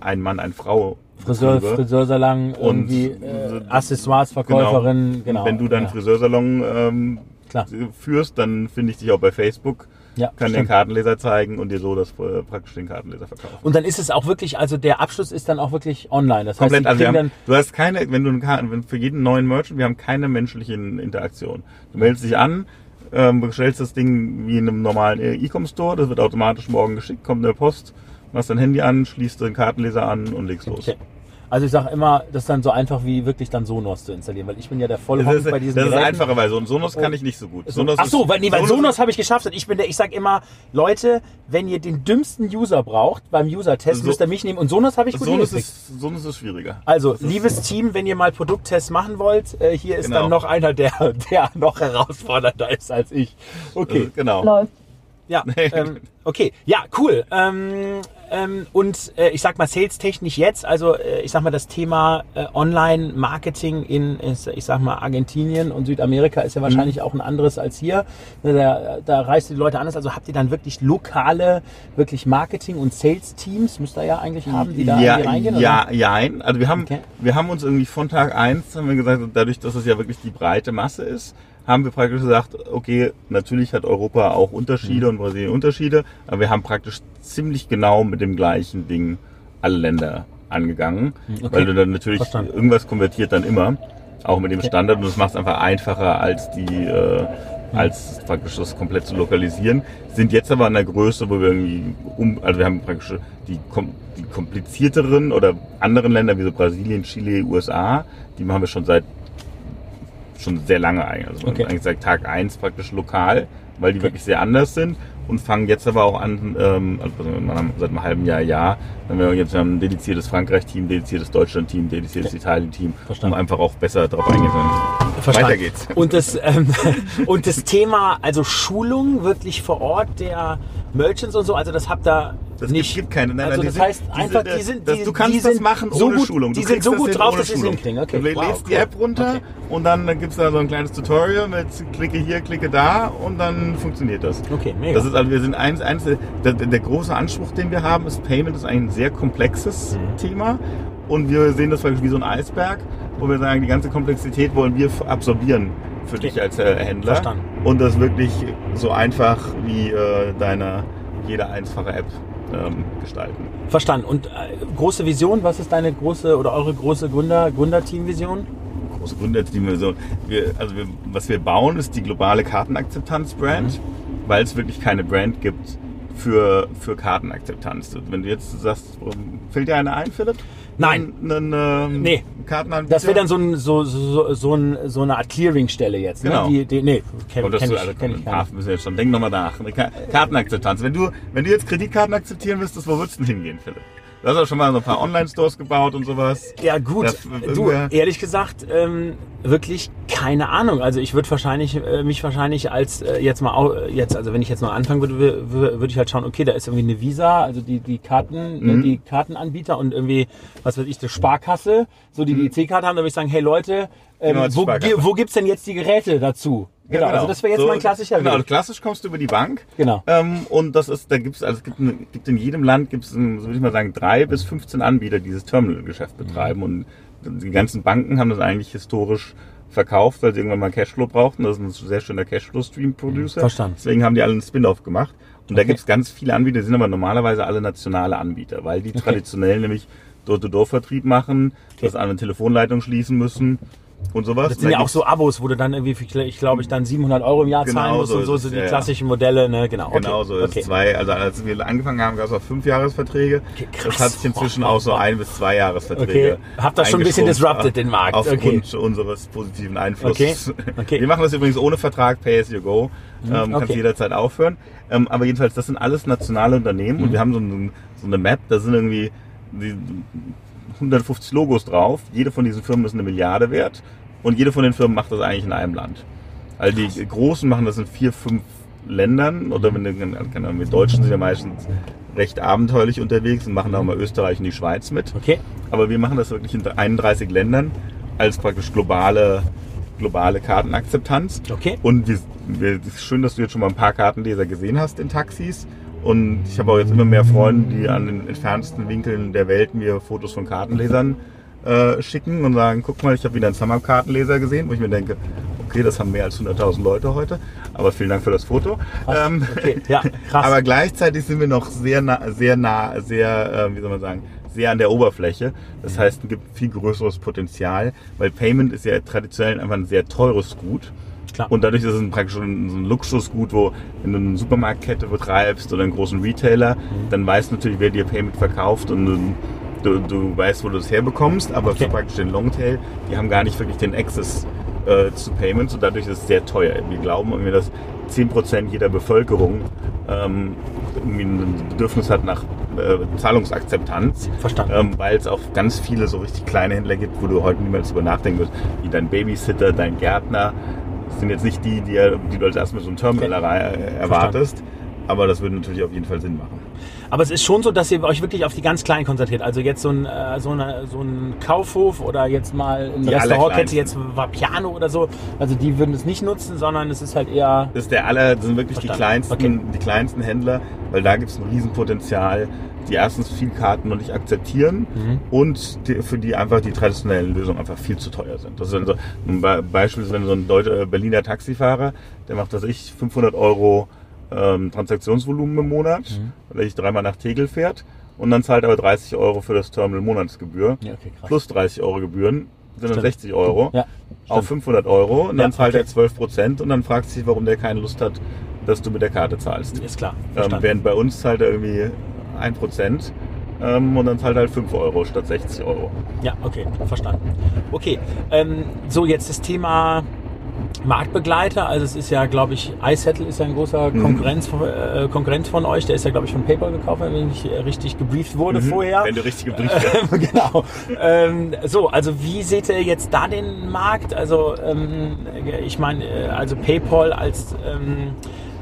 ein Mann, eine Frau. Friseur, Friseursalon, irgendwie äh, Accessoires, Verkäuferin, genau. genau. wenn du dann ja. Friseursalon ähm, Klar. führst, dann finde ich dich auch bei Facebook. Ja, kann stimmt. den Kartenleser zeigen und dir so das äh, praktisch den Kartenleser verkaufen. Und dann ist es auch wirklich, also der Abschluss ist dann auch wirklich online. Das Komplett, heißt, also haben, du hast keine, wenn du einen Karten, wenn für jeden neuen Merchant, wir haben keine menschliche Interaktion. Du meldest dich an, ähm, bestellst das Ding wie in einem normalen E-Com-Store, das wird automatisch morgen geschickt, kommt in der Post, machst dein Handy an, schließt den Kartenleser an und legst los. Okay. Also ich sage immer, das ist dann so einfach wie wirklich dann Sonos zu installieren, weil ich bin ja der Vollhonk bei diesen Das ist Geräten. einfacher, weil Sonos kann ich nicht so gut. Sonos Ach so, weil, nee, weil Sonos, Sonos habe ich geschafft und ich bin der, ich sage immer, Leute, wenn ihr den dümmsten User braucht beim User-Test, so, müsst ihr mich nehmen und Sonos habe ich gut Sonos ist, Sonos ist schwieriger. Also, ist liebes Team, wenn ihr mal Produkttests machen wollt, äh, hier ist genau. dann noch einer, der, der noch herausfordernder ist als ich. Okay. Also, genau. Läuft. Ja, ähm, okay. Ja, cool. Ähm, ähm, und äh, ich sag mal, sales-technisch jetzt, also äh, ich sag mal, das Thema äh, Online-Marketing in, ich sag mal, Argentinien und Südamerika ist ja mhm. wahrscheinlich mhm. auch ein anderes als hier. Da, da reist die Leute anders. Also habt ihr dann wirklich lokale, wirklich Marketing- und Sales-Teams, müsst ihr ja eigentlich haben, die da ja, reingehen? Ja, ja, also wir haben, okay. wir haben uns irgendwie von Tag eins haben wir gesagt, dadurch, dass es ja wirklich die breite Masse ist, haben wir praktisch gesagt, okay, natürlich hat Europa auch Unterschiede mhm. und Brasilien Unterschiede, aber wir haben praktisch ziemlich genau mit dem gleichen Ding alle Länder angegangen, okay. weil du dann natürlich Verstanden. irgendwas konvertiert dann immer, auch mit dem. Standard und das macht es einfach einfacher als die äh, als praktisch das komplett zu lokalisieren. Sind jetzt aber an der Größe, wo wir irgendwie um, also wir haben praktisch die, die komplizierteren oder anderen Länder wie so Brasilien, Chile, USA, die machen wir schon seit schon sehr lange eigentlich. Also okay. eigentlich seit Tag 1 praktisch lokal, weil die okay. wirklich sehr anders sind und fangen jetzt aber auch an, ähm, also seit einem halben Jahr, ja, wenn wir jetzt haben ein dediziertes Frankreich-Team, dediziertes Deutschland-Team, dediziertes okay. Italien-Team, um einfach auch besser darauf eingehen. Verstanden. Weiter geht's. Und das, ähm, und das Thema, also Schulung wirklich vor Ort der Merchants und so, also das habt ihr das nicht. gibt keine. Nein, also das sind, heißt einfach, die sind, die, du kannst die sind das machen so ohne gut, Schulung. Du die sind so gut drauf, dass sie es hinkriegen. Okay. Du lädst wow, die App runter okay. und dann, gibt es da so ein kleines Tutorial mit klicke hier, klicke da und dann funktioniert das. Okay, mega. Das ist also, wir sind eins, eins der, der große Anspruch, den wir haben, ist Payment ist ein sehr komplexes mhm. Thema und wir sehen das wie so ein Eisberg, wo wir sagen, die ganze Komplexität wollen wir absorbieren für dich als äh, Händler. Verstanden. Und das wirklich so einfach wie äh, deine jede einfache App ähm, gestalten. Verstanden. Und äh, große Vision, was ist deine große oder eure große Gründer, Gründerteam-Vision? Große Gründerteam-Vision. Wir, also wir, was wir bauen, ist die globale Kartenakzeptanz-Brand, mhm. weil es wirklich keine Brand gibt für, für Kartenakzeptanz. Wenn du jetzt sagst, fällt dir eine ein, Philipp? Nein. Einen, ähm, nee. Kartenanbieter? Das wäre dann so, ein, so, so, so, ein, so eine Art Clearingstelle jetzt. Ne? Genau. Die, die, nee, kenn, kenn ich, also, kenn ich Hafen müssen wir jetzt schon. Denk nochmal nach. Kartenakzeptanz. Wenn du, wenn du jetzt Kreditkarten akzeptieren müsstest, wo würdest du denn hingehen, Philipp? Du hast auch schon mal so ein paar Online-Stores gebaut und sowas. Ja gut, du, ehrlich gesagt, ähm, wirklich keine Ahnung. Also ich würde wahrscheinlich, äh, mich wahrscheinlich als äh, jetzt mal, auch, jetzt, also wenn ich jetzt noch anfangen würde, würde ich halt schauen, okay, da ist irgendwie eine Visa, also die, die Karten, ne, mhm. die Kartenanbieter und irgendwie, was weiß ich, eine Sparkasse, so die die EC-Karte haben, da würde ich sagen, hey Leute, ähm, genau, wo, wo gibt's denn jetzt die Geräte dazu? Genau, genau, also das wäre jetzt so, mal ein klassischer Genau, Weg. klassisch kommst du über die Bank. Genau. Ähm, und das ist, da gibt's, also es gibt, ein, gibt in jedem Land gibt's, so würde ich mal sagen, drei bis 15 Anbieter, die dieses Terminal-Geschäft betreiben. Mhm. Und die ganzen Banken haben das eigentlich historisch verkauft, weil sie irgendwann mal Cashflow brauchten. Das ist ein sehr schöner Cashflow-Stream-Producer. Verstanden. Deswegen haben die alle einen Spin-off gemacht. Und okay. da gibt's ganz viele Anbieter, die sind aber normalerweise alle nationale Anbieter, weil die okay. traditionell nämlich Door-to-Door-Vertrieb machen, okay. das an eine Telefonleitung schließen müssen und sowas. Das sind ja auch so Abos, wo du dann irgendwie, ich glaube ich, dann 700 Euro im Jahr genau zahlen musst so und so, so die ja, klassischen Modelle, ne, genau. Genau okay. so ist okay. zwei, also als wir angefangen haben, gab es auch fünf Jahresverträge. Okay, krass. Das hat sich inzwischen oh, auch so ein bis zwei Jahresverträge. Okay. Habt das schon ein bisschen disrupted, den Markt. Aufgrund okay. unseres positiven Einflusses. Okay. Okay. Wir machen das übrigens ohne Vertrag, Pay as you go. Mhm. Ähm, kannst jederzeit aufhören. Ähm, aber jedenfalls, das sind alles nationale Unternehmen mhm. und wir haben so, ein, so eine Map, da sind irgendwie die, 150 Logos drauf. Jede von diesen Firmen ist eine Milliarde wert. Und jede von den Firmen macht das eigentlich in einem Land. Also die Großen machen das in vier, fünf Ländern. Oder wenn wir Deutschen sind ja meistens recht abenteuerlich unterwegs und machen da auch mal Österreich und die Schweiz mit. Okay. Aber wir machen das wirklich in 31 Ländern als praktisch globale, globale Kartenakzeptanz. Okay. Und wir, wir, es ist schön, dass du jetzt schon mal ein paar Kartenleser gesehen hast in Taxis. Und ich habe auch jetzt immer mehr Freunde, die an den entferntesten Winkeln der Welt mir Fotos von Kartenlesern äh, schicken und sagen, guck mal, ich habe wieder einen Summer-Kartenleser gesehen, wo ich mir denke, okay, das haben mehr als 100.000 Leute heute, aber vielen Dank für das Foto. Ähm, okay. ja, krass. aber gleichzeitig sind wir noch sehr nah, sehr nah, sehr, äh, wie soll man sagen, sehr an der Oberfläche. Das heißt, es gibt viel größeres Potenzial, weil Payment ist ja traditionell einfach ein sehr teures Gut. Klar. Und dadurch ist es praktisch so ein Luxusgut, wo wenn du eine Supermarktkette betreibst oder einen großen Retailer, mhm. dann weißt du natürlich, wer dir Payment verkauft und du, du weißt, wo du es herbekommst, aber okay. für praktisch den Longtail, die haben gar nicht wirklich den Access äh, zu Payments und dadurch ist es sehr teuer. Wir glauben irgendwie, dass 10% jeder Bevölkerung ähm, irgendwie ein Bedürfnis hat nach äh, Zahlungsakzeptanz. Verstanden. Ähm, Weil es auch ganz viele so richtig kleine Händler gibt, wo du heute niemals drüber nachdenken wirst, wie dein Babysitter, dein Gärtner. Das sind jetzt nicht die, die, die du als erstes mit so einem Terminal erwartest. Aber das würde natürlich auf jeden Fall Sinn machen. Aber es ist schon so, dass ihr euch wirklich auf die ganz Kleinen konzentriert. Also jetzt so ein, äh, so, eine, so ein Kaufhof oder jetzt mal ein Restaurantkette, jetzt war Piano oder so. Also die würden es nicht nutzen, sondern es ist halt eher. Das ist der aller, das sind wirklich die kleinsten, okay. die kleinsten Händler, weil da gibt es ein Riesenpotenzial, die erstens viel Karten noch nicht akzeptieren mhm. und die, für die einfach die traditionellen Lösungen einfach viel zu teuer sind. Das ist also ein Beispiel, wenn so ein deutscher äh, Berliner Taxifahrer, der macht, das ich, 500 Euro ähm, Transaktionsvolumen im Monat, mhm. weil ich dreimal nach Tegel fährt. und dann zahlt er aber 30 Euro für das Terminal Monatsgebühr. Ja, okay. Plus 30 Euro Gebühren sind dann Stimmt. 60 Euro Ja, auf 500 Euro und dann Ja, zahlt okay. er 12 Prozent und dann fragt sich, warum der keine Lust hat, dass du mit der Karte zahlst. Ist klar. Ähm, während bei uns zahlt er irgendwie 1 Prozent ähm, und dann zahlt er halt 5 Euro statt 60 Euro. Ja, okay, verstanden. Okay, ähm, so jetzt das Thema Marktbegleiter. Also es ist ja, glaube ich, iSettle ist ja ein großer Mhm. Konkurrenz, äh, Konkurrent von euch. Der ist ja, glaube ich, von PayPal gekauft, wenn ich äh, richtig gebrieft wurde vorher. Mhm. Wenn du richtig gebrieft hast. Ähm, genau. Ähm, so, also wie seht ihr jetzt da den Markt? Also ähm, ich meine, äh, also PayPal als ähm,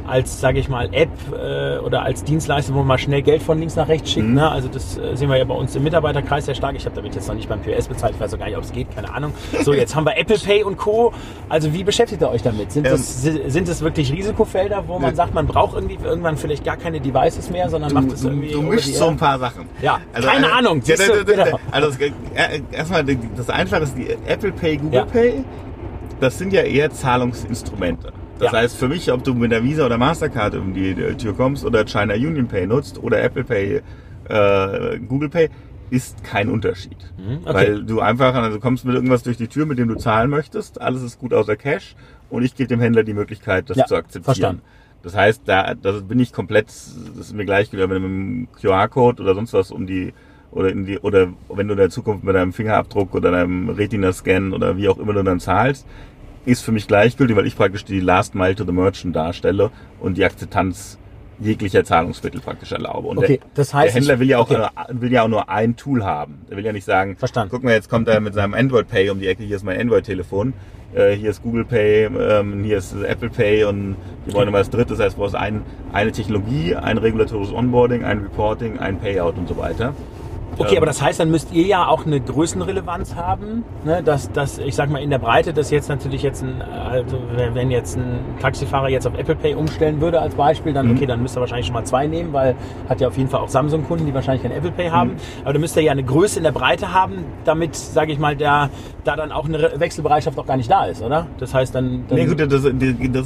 als, sage ich mal, App äh, oder als Dienstleister, wo man mal schnell Geld von links nach rechts schickt. Mhm. Ne? Also das äh, sehen wir ja bei uns im Mitarbeiterkreis sehr stark. Ich habe damit jetzt noch nicht beim POS bezahlt, ich weiß auch gar nicht, ob es geht, keine Ahnung. So, jetzt haben wir Apple Pay und Co. Also wie beschäftigt ihr euch damit? Sind, Ähm, das, si- sind das wirklich Risikofelder, wo man Ja. sagt, man braucht irgendwie irgendwann vielleicht gar keine Devices mehr, sondern Du, macht es irgendwie du mischst so ein paar Sachen. Ja, keine Ahnung, Ja, da- da- da- genau. Also das, äh, erstmal das Einfache ist die Apple Pay, Google Ja. Pay. Das sind ja eher Zahlungsinstrumente. Das Ja. heißt für mich, ob du mit der Visa oder Mastercard um die äh, Tür kommst oder China Union Pay nutzt oder Apple Pay, äh, Google Pay, ist kein Unterschied. Mhm, okay. Weil du einfach, also du kommst mit irgendwas durch die Tür, mit dem du zahlen möchtest, alles ist gut außer Cash und ich gebe dem Händler die Möglichkeit, das Ja, zu akzeptieren. verstanden. Das heißt, da das bin ich komplett, das ist mir gleich wieder mit einem QR-Code oder sonst was um die oder in die oder wenn du in der Zukunft mit deinem Fingerabdruck oder deinem Retina-Scan oder wie auch immer du dann zahlst, ist für mich gleichgültig, weil ich praktisch die Last Mile to the Merchant darstelle und die Akzeptanz jeglicher Zahlungsmittel praktisch erlaube. Und Okay, der, das heißt, der Händler will ja auch okay. nur, will ja auch nur ein Tool haben. Der will ja nicht sagen, Verstanden. guck mal, jetzt kommt er mit seinem Android Pay um die Ecke, hier ist mein Android Telefon, äh, hier ist Google Pay, ähm, hier ist Apple Pay und die wollen immer das dritte, das heißt, du brauchst ein, eine Technologie, ein regulatorisches Onboarding, ein Reporting, ein Payout und so weiter. Okay, Ähm, aber das heißt, dann müsst ihr ja auch eine Größenrelevanz haben, ne? dass, dass ich sag mal in der Breite, dass jetzt natürlich jetzt ein, also wenn jetzt ein Taxifahrer jetzt auf Apple Pay umstellen würde als Beispiel, dann Mhm. okay, dann müsst ihr wahrscheinlich schon mal zwei nehmen, weil hat ja auf jeden Fall auch Samsung-Kunden, die wahrscheinlich kein Apple Pay haben. Mhm. Aber dann müsst ihr ja eine Größe in der Breite haben, damit, sage ich mal, der, da dann auch eine Re- Wechselbereitschaft auch gar nicht da ist, oder? Das heißt dann, dann Nee, gut, das, das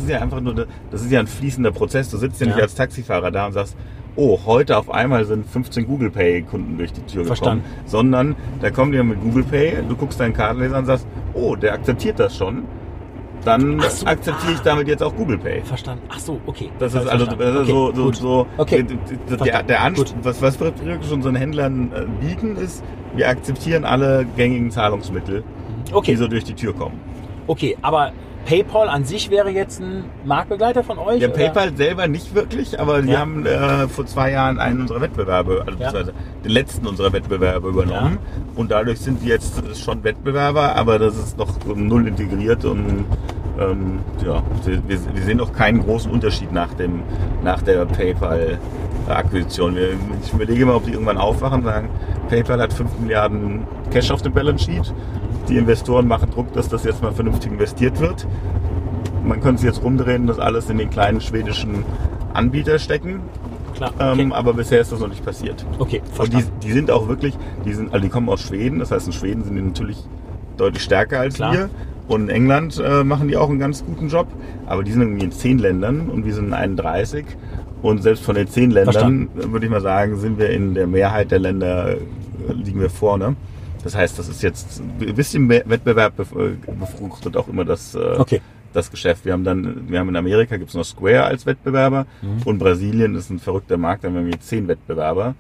ist ja einfach nur, das ist ja ein fließender Prozess. Du sitzt ja nicht Ja. als Taxifahrer da und sagst, oh, heute auf einmal sind 15 Google Pay Kunden durch die Tür Verstanden. gekommen. Sondern da kommen die ja mit Google Pay, du guckst deinen Kartenleser und sagst, oh, der akzeptiert das schon. Dann so, akzeptiere ich damit jetzt auch Google Pay. verstanden. Ach so, okay. Das ist also das ist so, so, gut. so Okay. der, der, Gut. was, was wir wirklich unseren Händlern äh, bieten, ist, wir akzeptieren alle gängigen Zahlungsmittel, Okay. die so durch die Tür kommen. Okay, aber PayPal an sich wäre jetzt ein Marktbegleiter von euch? Ja, oder? PayPal selber nicht wirklich, aber die Ja. haben äh, vor zwei Jahren einen unserer Wettbewerbe, also Ja. den letzten unserer Wettbewerbe übernommen. Und dadurch sind die jetzt schon Wettbewerber, aber das ist noch so null integriert und ähm, ja, wir, wir sehen auch keinen großen Unterschied nach dem nach der PayPal-Akquisition. Ich überlege mal, ob die irgendwann aufwachen und sagen, PayPal hat 5 Milliarden Cash auf dem Balance Sheet. Die Investoren machen Druck, dass das jetzt mal vernünftig investiert wird man könnte es jetzt rumdrehen, das alles in den kleinen schwedischen Anbieter stecken. Klar, okay. Ähm, aber bisher ist das noch nicht passiert. okay, Und die, verstanden. die sind auch wirklich, die sind, also die kommen aus Schweden, das heißt in Schweden sind die natürlich deutlich stärker als Klar. wir. Und in England äh, machen die auch einen ganz guten Job. Aber die sind irgendwie in zehn Ländern und wir sind in 31. Und selbst von den zehn Ländern, Verstanden. würde ich mal sagen, sind wir in der Mehrheit der Länder, äh, liegen wir vorne. Das heißt, das ist jetzt ein bisschen Wettbewerb äh, befruchtet auch immer das, äh, Okay. das Geschäft. Wir haben dann, wir haben in Amerika gibt's noch Square als Wettbewerber Mhm. und Brasilien ist ein verrückter Markt, da haben wir irgendwie zehn Wettbewerber.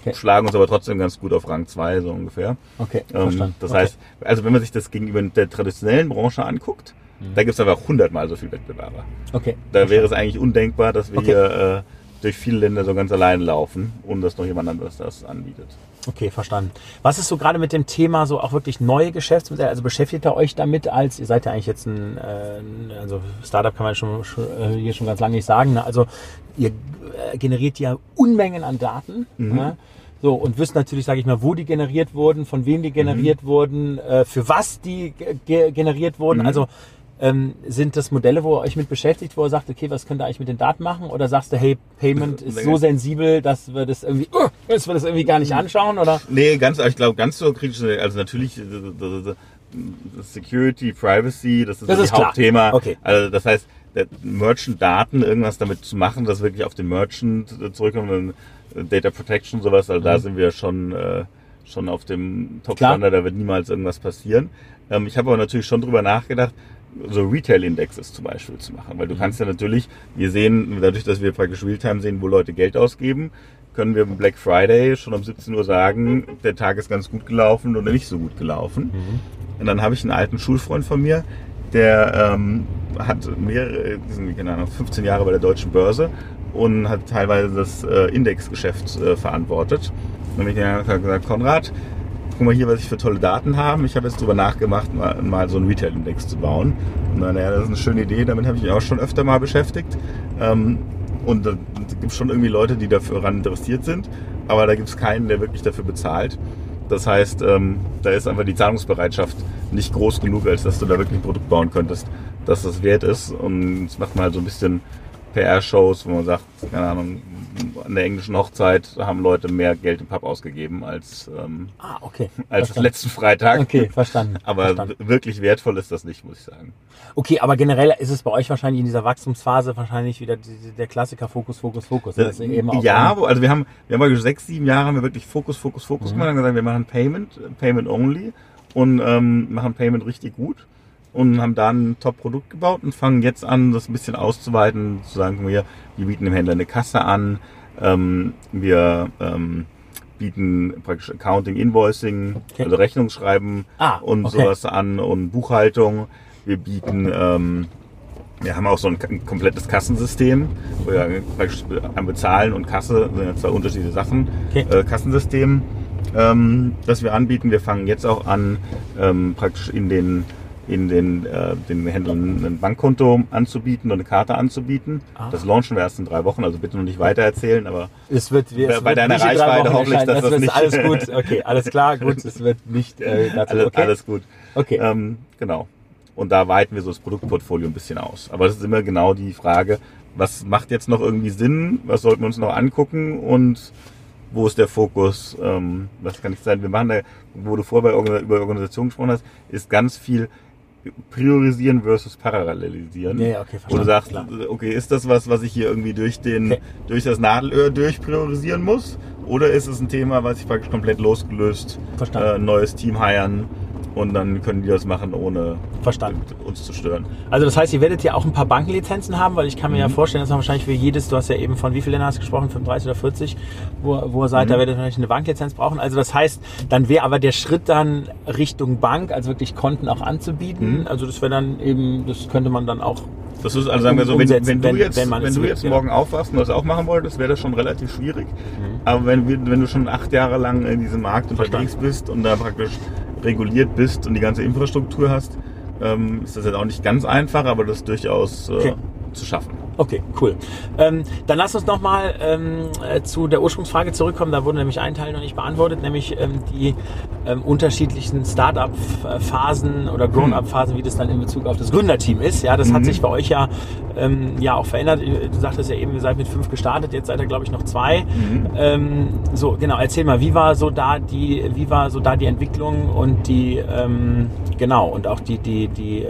Okay. Schlagen uns aber trotzdem ganz gut auf Rang 2 so ungefähr. Okay, Ähm, verstanden. das okay. heißt, also wenn man sich das gegenüber der traditionellen Branche anguckt, Mhm. da gibt's einfach hundertmal so viel Wettbewerber. okay. Da wäre es eigentlich undenkbar, dass wir hier äh, durch viele Länder so ganz allein laufen, ohne dass noch jemand anderes das anbietet. Okay, verstanden. Was ist so gerade mit dem Thema so auch wirklich neue Geschäftsmodelle? Also beschäftigt ihr euch damit als, ihr seid ja eigentlich jetzt ein, äh, also Startup kann man schon, schon äh, hier schon ganz lange nicht sagen. Ne? Also ihr äh, generiert ja Unmengen an Daten. Mhm. Ne? So, und wisst natürlich, sage ich mal, wo die generiert wurden, von wem die generiert wurden, äh, für was die ge ge generiert wurden. Mhm. Also ähm, sind das Modelle, wo ihr euch mit beschäftigt, wo ihr sagt, okay, was könnt ihr eigentlich mit den Daten machen? Oder sagst du, hey, Payment ist so sensibel, dass wir das irgendwie, uh, dass wir das irgendwie gar nicht anschauen? Oder? Nee, ganz, ich glaube, ganz so kritisch, also natürlich äh, äh, äh, Security, Privacy, das ist Das so ist klar. Hauptthema. Okay. Also das heißt, Merchant-Daten, irgendwas damit zu machen, das wirklich auf den Merchant äh, zurückkommt, Data Protection sowas, also da Mhm. sind wir schon, äh, schon auf dem Top-Standard, da wird niemals irgendwas passieren. Ähm, ich habe aber natürlich schon drüber nachgedacht, so Retail-Indexes zum Beispiel zu machen, weil du kannst ja natürlich, wir sehen, dadurch, dass wir praktisch Realtime sehen, wo Leute Geld ausgeben, können wir am Black Friday schon um 17 Uhr sagen, der Tag ist ganz gut gelaufen oder nicht so gut gelaufen. Und dann habe ich einen alten Schulfreund von mir, der ähm, hat mehrere, keine Ahnung, 15 Jahre bei der Deutschen Börse und hat teilweise das äh, Indexgeschäft äh, verantwortet. Und ich habe gesagt, Konrad, guck mal hier, was ich für tolle Daten habe. Ich habe jetzt drüber nachgemacht, mal, mal so einen Retail-Index zu bauen. Und dann, das ist eine schöne Idee, damit habe ich mich auch schon öfter mal beschäftigt. Ähm, und da gibt es schon irgendwie Leute, die dafür ran interessiert sind, aber da gibt es keinen, der wirklich dafür bezahlt. Das heißt, ähm, da ist einfach die Zahlungsbereitschaft nicht groß genug, als dass du da wirklich ein Produkt bauen könntest, dass das wert ist. Und jetzt macht man halt so ein bisschen PR-Shows, wo man sagt, keine Ahnung, an der englischen Hochzeit haben Leute mehr Geld im Pub ausgegeben als, ähm, Ah, okay. als letzten Freitag. Okay, verstanden. Aber verstanden. wirklich wertvoll ist das nicht, muss ich sagen. Okay, aber generell ist es bei euch wahrscheinlich in dieser Wachstumsphase wahrscheinlich wieder der Klassiker Fokus, Fokus, Fokus. Das eben auch ja, also wir haben, wir haben sechs, sieben Jahre haben wir wirklich Fokus, Fokus, Fokus Mhm. gemacht und gesagt, wir machen Payment, äh, Payment only und ähm, machen Payment richtig gut und haben da ein Top-Produkt gebaut und fangen jetzt an, das ein bisschen auszuweiten, zu sagen, wir, wir bieten dem Händler eine Kasse an, ähm, wir ähm, bieten praktisch Accounting, Invoicing, Okay. also Rechnungsschreiben Ah, und okay. sowas an und Buchhaltung. Wir bieten ähm, wir haben auch so ein ein komplettes Kassensystem, wo wir praktisch Bezahlen und Kasse sind ja zwei unterschiedliche Sachen. Okay. Äh, Kassensystem, ähm, das wir anbieten. Wir fangen jetzt auch an, ähm, praktisch in den in den, äh, den Händlern ein Bankkonto anzubieten und eine Karte anzubieten. Ah. Das launchen wir erst in drei Wochen, also bitte noch nicht weiter erzählen, aber Es wird, wir- es Bei wird deiner Reichweite Wochen hoffe ich, erscheinen. dass das das nicht- alles gut. Okay, alles klar, gut. Es wird nicht äh, dazu. alles, okay. alles gut. Okay. Ähm, genau. Und da weiten wir so das Produktportfolio ein bisschen aus. Aber das ist immer genau die Frage, was macht jetzt noch irgendwie Sinn? Was sollten wir uns noch angucken? Und wo ist der Fokus? Ähm, was kann ich sagen? Wir machen da, wo du vorher über Organisation gesprochen hast, ist ganz viel priorisieren versus parallelisieren. Ja, ja, okay, Wo du verstanden. sagst, Klar. okay, ist das was, was ich hier irgendwie durch den, Okay. durch das Nadelöhr durchpriorisieren muss? Oder ist es ein Thema, was ich praktisch komplett losgelöst, Verstanden. äh, neues Team heiern und dann können die das machen, ohne Verstanden. uns zu stören? Also das heißt, ihr werdet ja auch ein paar Bankenlizenzen haben, weil ich kann mir ja Mhm. vorstellen, dass man wahrscheinlich für jedes, du hast ja eben von wie vielen Ländern hast du gesprochen, 35 oder 40, wo, wo ihr seid, Mhm. da werdet ihr wahrscheinlich eine Banklizenz brauchen. Also das heißt, dann wäre aber der Schritt dann Richtung Bank, also wirklich Konten auch anzubieten. Mhm. Also das wäre dann eben, das könnte man dann auch Das ist, also sagen wir so, wenn, wenn du jetzt, wenn wenn du jetzt ja. morgen aufwachst und das auch machen wolltest, wäre das schon relativ schwierig. Mhm. Aber wenn, wenn du schon acht Jahre lang in diesem Markt unterwegs bist und da praktisch reguliert bist und die ganze Infrastruktur hast, ähm, ist das jetzt auch nicht ganz einfach, aber das ist durchaus äh, Okay. Zu schaffen. Okay, cool. Ähm, dann lass uns nochmal ähm, äh, zu der Ursprungsfrage zurückkommen. Da wurde nämlich ein Teil noch nicht beantwortet, nämlich ähm, die ähm, unterschiedlichen Startup-Phasen oder Grown-up-Phasen, wie das dann in Bezug auf das Gründerteam ist. Ja, das hat Mhm. sich bei euch ja, ähm, ja auch verändert. Du sagtest ja eben, ihr seid mit fünf gestartet, jetzt seid ihr, glaube ich, noch zwei. Mhm. Ähm, so, genau, erzähl mal, wie war so da die, wie war so da die Entwicklung und die, ähm, genau, und auch die, die, die, äh,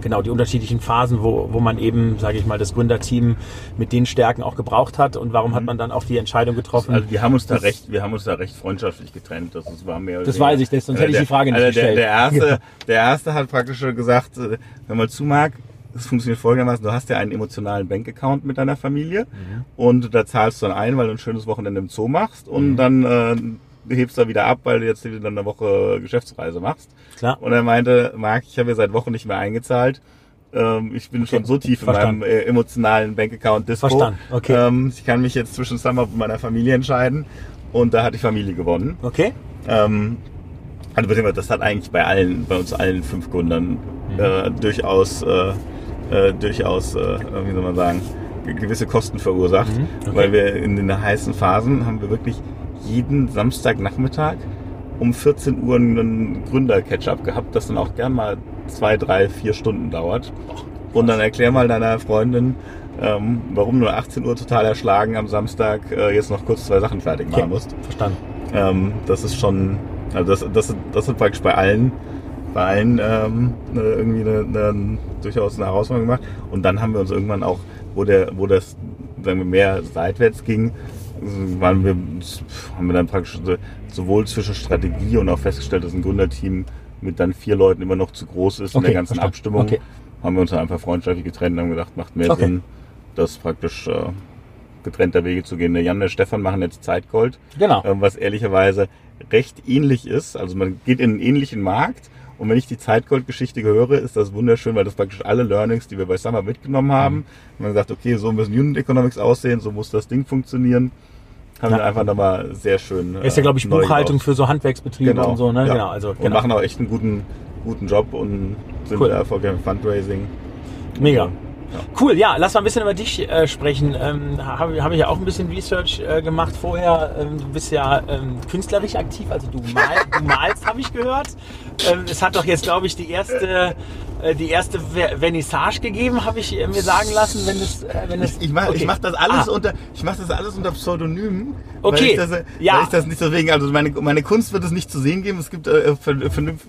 genau, die unterschiedlichen Phasen, wo, wo man eben, sage ich mal, das Gründerteam mit den Stärken auch gebraucht hat und warum hat man dann auch die Entscheidung getroffen? Also wir haben uns da recht, wir haben uns da recht freundschaftlich getrennt. Das war mehr Das weniger- weiß ich, das- sonst hätte ich die Frage nicht also gestellt. Der, der erste, der erste hat praktisch schon gesagt, äh, hör mal zu, Marc, es funktioniert folgendermaßen, du hast ja einen emotionalen Bankaccount mit deiner Familie Mhm. und da zahlst du dann ein, weil du ein schönes Wochenende im Zoo machst und Mhm. dann äh, hebst da wieder ab, weil du jetzt wieder eine Woche Geschäftsreise machst. Klar. Und er meinte, Marc, ich habe ja seit Wochen nicht mehr eingezahlt. Ähm, ich bin schon so tief in Verstanden. meinem äh, emotionalen Bankaccount Disco. Verstanden, okay. Ähm, ich kann mich jetzt zwischen Summer und meiner Familie entscheiden. Und da hat die Familie gewonnen. Okay? Ähm, also beziehungsweise das hat eigentlich bei allen, bei uns allen fünf Gründern Mhm. äh, durchaus, äh, äh, durchaus, äh, wie soll man sagen, ge- gewisse Kosten verursacht. Mhm, okay. Weil wir in den heißen Phasen haben wir wirklich jeden Samstagnachmittag um 14 Uhr einen Gründer-Catch-up gehabt, das dann auch gern mal zwei, drei, vier Stunden dauert. Und dann erklär mal deiner Freundin, ähm, warum du 18 Uhr total erschlagen am Samstag äh, jetzt noch kurz zwei Sachen fertig machen Okay. musst. Verstanden. Ähm, das ist schon, also das, das, das ist praktisch bei allen, bei allen ähm, eine- irgendwie eine, eine, durchaus eine Herausforderung gemacht. Und dann haben wir uns irgendwann auch, wo der, wo das sagen wir, mehr seitwärts ging, waren wir, haben wir dann praktisch sowohl zwischen Strategie und auch festgestellt, dass ein Gründerteam mit dann vier Leuten immer noch zu groß ist okay, in der ganzen verstanden. Abstimmung. Okay. Haben wir uns dann einfach freundschaftlich getrennt und haben gedacht, macht mehr okay. Sinn, das praktisch äh, getrennter Wege zu gehen. Der Jan und der Stefan machen jetzt Zeitgold. Genau. Äh, was ehrlicherweise recht ähnlich ist. Also man geht in einen ähnlichen Markt. Und wenn ich die Zeitgold-Geschichte höre, ist das wunderschön, weil das praktisch alle Learnings, die wir bei Summer mitgenommen haben. Mhm. Man sagt, okay, so müssen Unit Economics aussehen, so muss das Ding funktionieren haben ja. wir einfach nochmal sehr schön. Ist ja, glaube ich, Buchhaltung für so Handwerksbetriebe genau. und so, ne? Ja. Genau, also, und genau. machen auch echt einen guten, guten Job und sind cool. erfolgreich im Fundraising. Mega. Ja. Cool, ja, lass mal ein bisschen über dich äh, sprechen. Ähm, Habe hab ich ja auch ein bisschen Research äh, gemacht vorher. Ähm, du bist ja ähm, künstlerisch aktiv, also du, mal, du malst, habe ich gehört. Ähm, es hat doch jetzt, glaube ich, die erste äh, die erste Vernissage gegeben, habe ich äh, mir sagen lassen, wenn es, äh, wenn es. Ich, ich mache okay. mach das alles ah. unter, ich mache das alles unter Pseudonym. Okay. Weil ich das, ja. Weil ich das nicht deswegen, also meine, meine Kunst wird es nicht zu sehen geben. Es gibt äh,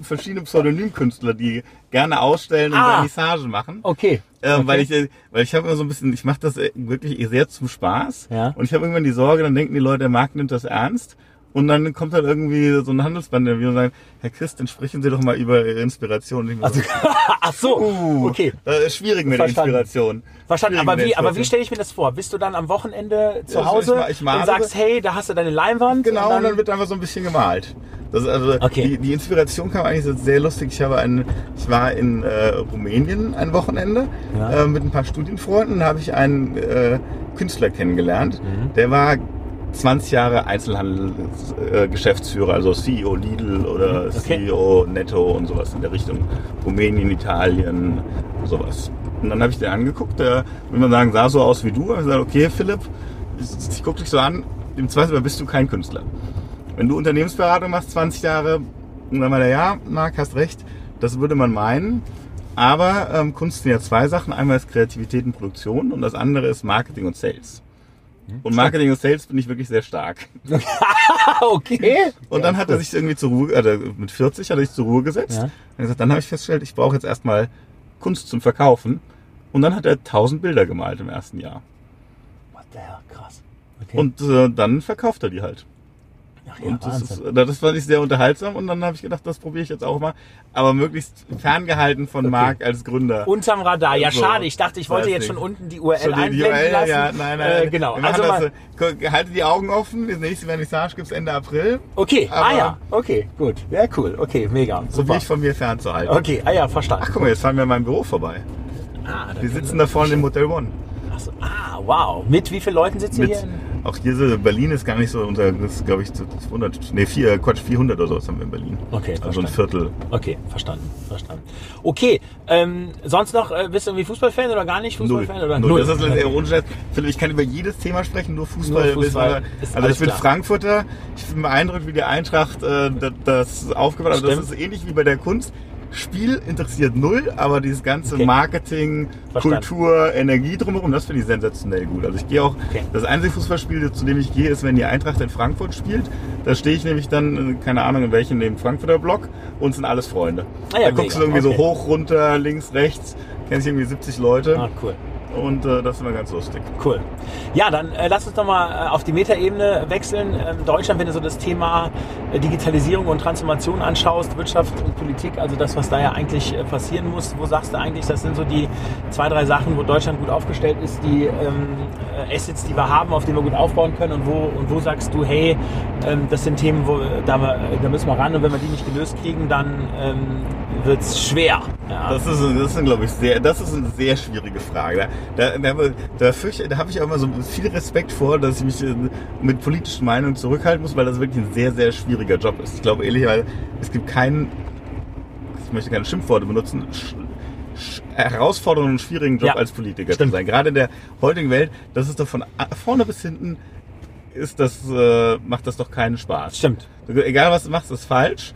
verschiedene Pseudonymkünstler, die gerne ausstellen und ah. Vernissage machen. Okay. Ähm, okay. Weil ich, weil ich habe immer so ein bisschen, ich mache das wirklich sehr zum Spaß. Ja. Und ich habe irgendwann die Sorge, dann denken die Leute, der Markt nimmt das ernst. Und dann kommt halt irgendwie so ein Handelsband und sagen, Herr Christ, dann sprechen Sie doch mal über Ihre Inspiration. Also, so, ach so, uh, okay. Das ist schwierig mit Verstanden. der Inspiration. Verstanden, aber wie, aber wie stelle ich mir das vor? Bist du dann am Wochenende zu ja, Hause ich, ich und sagst, hey, da hast du deine Leinwand? Genau, und dann, und dann wird einfach so ein bisschen gemalt. Das ist also okay. die, die Inspiration kam eigentlich sehr lustig. Ich habe einen, ich war in äh, Rumänien ein Wochenende ja. äh, mit ein paar Studienfreunden. Da habe ich einen äh, Künstler kennengelernt. Mhm. Der war 20 Jahre Einzelhandelsgeschäftsführer, also CEO Lidl oder okay. CEO Netto und sowas in der Richtung. Rumänien, Italien, sowas. Und dann habe ich den angeguckt, der, wenn man sagen, sah so aus wie du. Ich gesagt, okay, Philipp, ich, ich gucke dich so an, im Zweifel bist du kein Künstler. Wenn du Unternehmensberatung machst, 20 Jahre, und dann meinte er, ja, Marc, hast recht, das würde man meinen. Aber ähm, Kunst sind ja zwei Sachen. Einmal ist Kreativität und Produktion und das andere ist Marketing und Sales. Und Marketing und Sales bin ich wirklich sehr stark. okay. Und dann hat er sich irgendwie zur Ruhe, also mit 40 hat er sich zur Ruhe gesetzt. Ja. Und gesagt, dann habe ich festgestellt, ich brauche jetzt erstmal Kunst zum Verkaufen. Und dann hat er 1000 Bilder gemalt im ersten Jahr. What the hell, krass. Okay. Und äh, dann verkauft er die halt. Ach ja, und das, ist, das fand ich sehr unterhaltsam und dann habe ich gedacht, das probiere ich jetzt auch mal. Aber möglichst ferngehalten von okay. Marc als Gründer. Unterm Radar. Ja, so, schade. Ich dachte, ich wollte jetzt schon unten die URL einblenden die URL, lassen. Ja, nein, nein. Äh, genau. Also das, mal, halte die Augen offen. Das nächste Vernissage gibt es Ende April. Okay, ah ja, okay, gut. Ja, cool. Okay, mega. So wie ich von mir fernzuhalten. Okay, ah ja, verstanden. Ach guck mal, jetzt fahren wir an meinem Büro vorbei. Ah, Wir sitzen da vorne im Motel One. Achso, ah, wow. Mit wie vielen Leuten sitzen ihr hier? Auch hier so, Berlin ist gar nicht so unter, das ist glaube ich 200, nee, vier, Quatsch, 400 oder so haben wir in Berlin. Okay, Also verstanden. ein Viertel. Okay, verstanden, verstanden. Okay, ähm, sonst noch, äh, bist du irgendwie Fußballfan oder gar nicht Fußballfan? Null. Oder? Null. Das ist eher ohne Philipp, ich kann über jedes Thema sprechen, nur Fußball. Nur Fußball also ich bin klar. Frankfurter, ich bin beeindruckt, wie die Eintracht äh, das, das aufgebaut hat. Das ist ähnlich wie bei der Kunst. Spiel interessiert null, aber dieses ganze okay. Marketing, Verstanden. Kultur, Energie drumherum, das finde ich sensationell gut. Also ich gehe auch, okay. das einzige Fußballspiel, zu dem ich gehe, ist, wenn die Eintracht in Frankfurt spielt. Da stehe ich nämlich dann, äh, keine Ahnung in welchem, dem Frankfurter Block und sind alles Freunde. Ah ja, da guckst mega. du irgendwie okay. so hoch, runter, links, rechts, kennst irgendwie 70 Leute. Ah, cool und äh, das ist immer ganz lustig. Cool. Ja, dann äh, lass uns doch mal äh, auf die Metaebene wechseln. Ähm, Deutschland, wenn du so das Thema äh, Digitalisierung und Transformation anschaust, Wirtschaft und Politik, also das, was da ja eigentlich äh, passieren muss, wo sagst du eigentlich, das sind so die zwei, drei Sachen, wo Deutschland gut aufgestellt ist, die ähm, äh, Assets, die wir haben, auf denen wir gut aufbauen können und wo, und wo sagst du, hey, ähm, das sind Themen, wo, da, da müssen wir ran und wenn wir die nicht gelöst kriegen, dann ähm, wird es schwer. Ja. Das ist, das ist glaube ich, sehr, das ist eine sehr schwierige Frage. Da, da, da, fürchte, da habe ich auch immer so viel Respekt vor, dass ich mich mit politischen Meinungen zurückhalten muss, weil das wirklich ein sehr, sehr schwieriger Job ist. Ich glaube ehrlich, weil es gibt keinen, ich möchte keine Schimpfworte benutzen, herausfordernden und schwierigen Job ja, als Politiker stimmt. zu sein. Gerade in der heutigen Welt, das ist doch von vorne bis hinten ist das, äh, macht das doch keinen Spaß. Stimmt. Egal was du machst, ist falsch.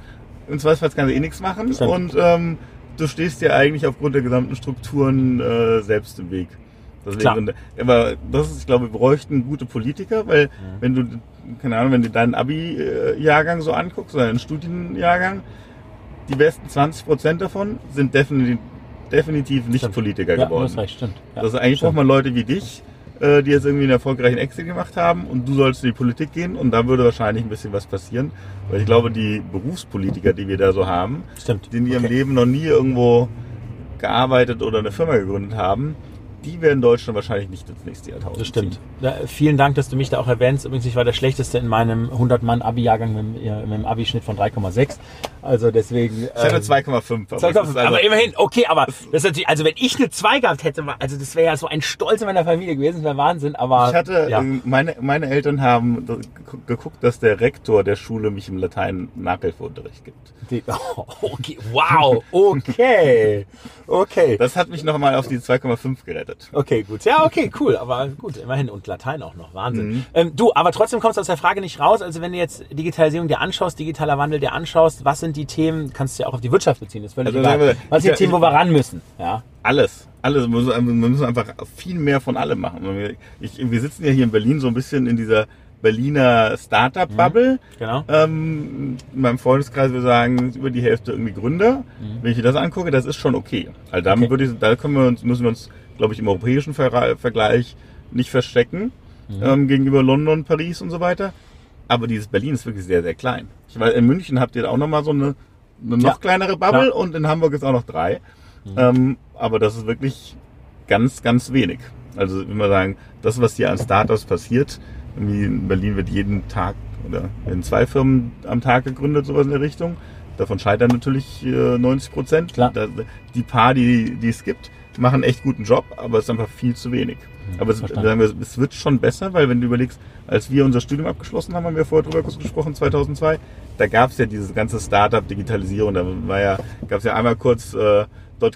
Im Zweifelsfall kannst du eh nichts machen. Stimmt. Und ähm, du stehst dir eigentlich aufgrund der gesamten Strukturen äh, selbst im Weg. Deswegen, aber das ist, ich glaube, wir bräuchten gute Politiker, weil ja. wenn du, keine Ahnung, wenn du deinen Abi-Jahrgang so anguckst, oder deinen Studienjahrgang, die besten 20 Prozent davon sind definitiv, definitiv nicht stimmt. Politiker ja, geworden. Das, recht, stimmt. Ja, das ist eigentlich stimmt. braucht man Leute wie dich, äh, die jetzt irgendwie einen erfolgreichen Exit gemacht haben und du sollst in die Politik gehen und da würde wahrscheinlich ein bisschen was passieren. Weil ich glaube, die Berufspolitiker, die wir da so haben, Stimmt. die in ihrem Okay. Leben noch nie irgendwo gearbeitet oder eine Firma gegründet haben, die werden Deutschland wahrscheinlich nicht ins nächste Jahrtausend Das stimmt. Ja, vielen Dank, dass du mich da auch erwähnst. Übrigens, ich war der Schlechteste in meinem 100-Mann-Abi-Jahrgang mit, mit dem Abi-Schnitt von 3,6. Also deswegen... Ich hatte ähm, 2,5. aber Sag das doch, ist also- aber immerhin, okay, aber das ist natürlich, also wenn ich eine 2 gehabt hätte, also das wäre ja so ein Stolz in meiner Familie gewesen, das wäre Wahnsinn, aber Ich hatte, ja. ähm, meine, meine Eltern haben da geguckt- geguckt, dass der Rektor der Schule mich im Latein Nachhilfeunterricht gibt. Die, oh, okay, wow, okay, okay. Das hat mich nochmal auf die 2,5 gerettet. Okay, gut. Ja, okay, cool. Aber gut, immerhin. Und Latein auch noch. Wahnsinn. Mhm. Ähm, du, aber trotzdem kommst du aus der Frage nicht raus. Also wenn du jetzt Digitalisierung dir anschaust, digitaler Wandel dir anschaust, was sind die Themen, kannst du ja auch auf die Wirtschaft beziehen, ist völlig Also egal. Was sind die Themen, wo wir ran müssen? Ja. Alles. Alles. Wir müssen, einfach viel mehr von allem machen. Wir- Ich, wir sitzen ja hier in Berlin so ein bisschen in dieser Berliner Startup-Bubble. Genau. Ähm, in meinem Freundeskreis wir sagen über die Hälfte irgendwie Gründer. Wenn ich mir das angucke, das ist schon okay. Also damit Mhm. Okay. würde ich, da können wir uns, müssen wir uns, glaube ich, im europäischen Ver Vergleich nicht verstecken Mhm. ähm, gegenüber London, Paris und so weiter. Aber dieses Berlin ist wirklich sehr, sehr klein. Ich weiß, in München habt ihr auch nochmal so eine, eine noch Ja, kleinere Bubble klar. und in Hamburg ist auch noch drei. Mhm. Ähm, aber das ist wirklich ganz, ganz wenig. Also ich würde sagen, das, was hier an Startups passiert, in Berlin wird jeden Tag oder werden zwei Firmen am Tag gegründet, sowas in der Richtung. Davon scheitern natürlich äh, 90 Prozent. Klar. Da- Die paar, die, die es gibt, machen echt guten Job, aber es ist einfach viel zu wenig. Aber es, sagen wir, es wird schon besser, weil wenn du überlegst, als wir unser Studium abgeschlossen haben, haben wir vorher drüber kurz gesprochen, 2002, da gab es ja diese ganze Startup-Digitalisierung, da war ja, gab es ja einmal kurz äh,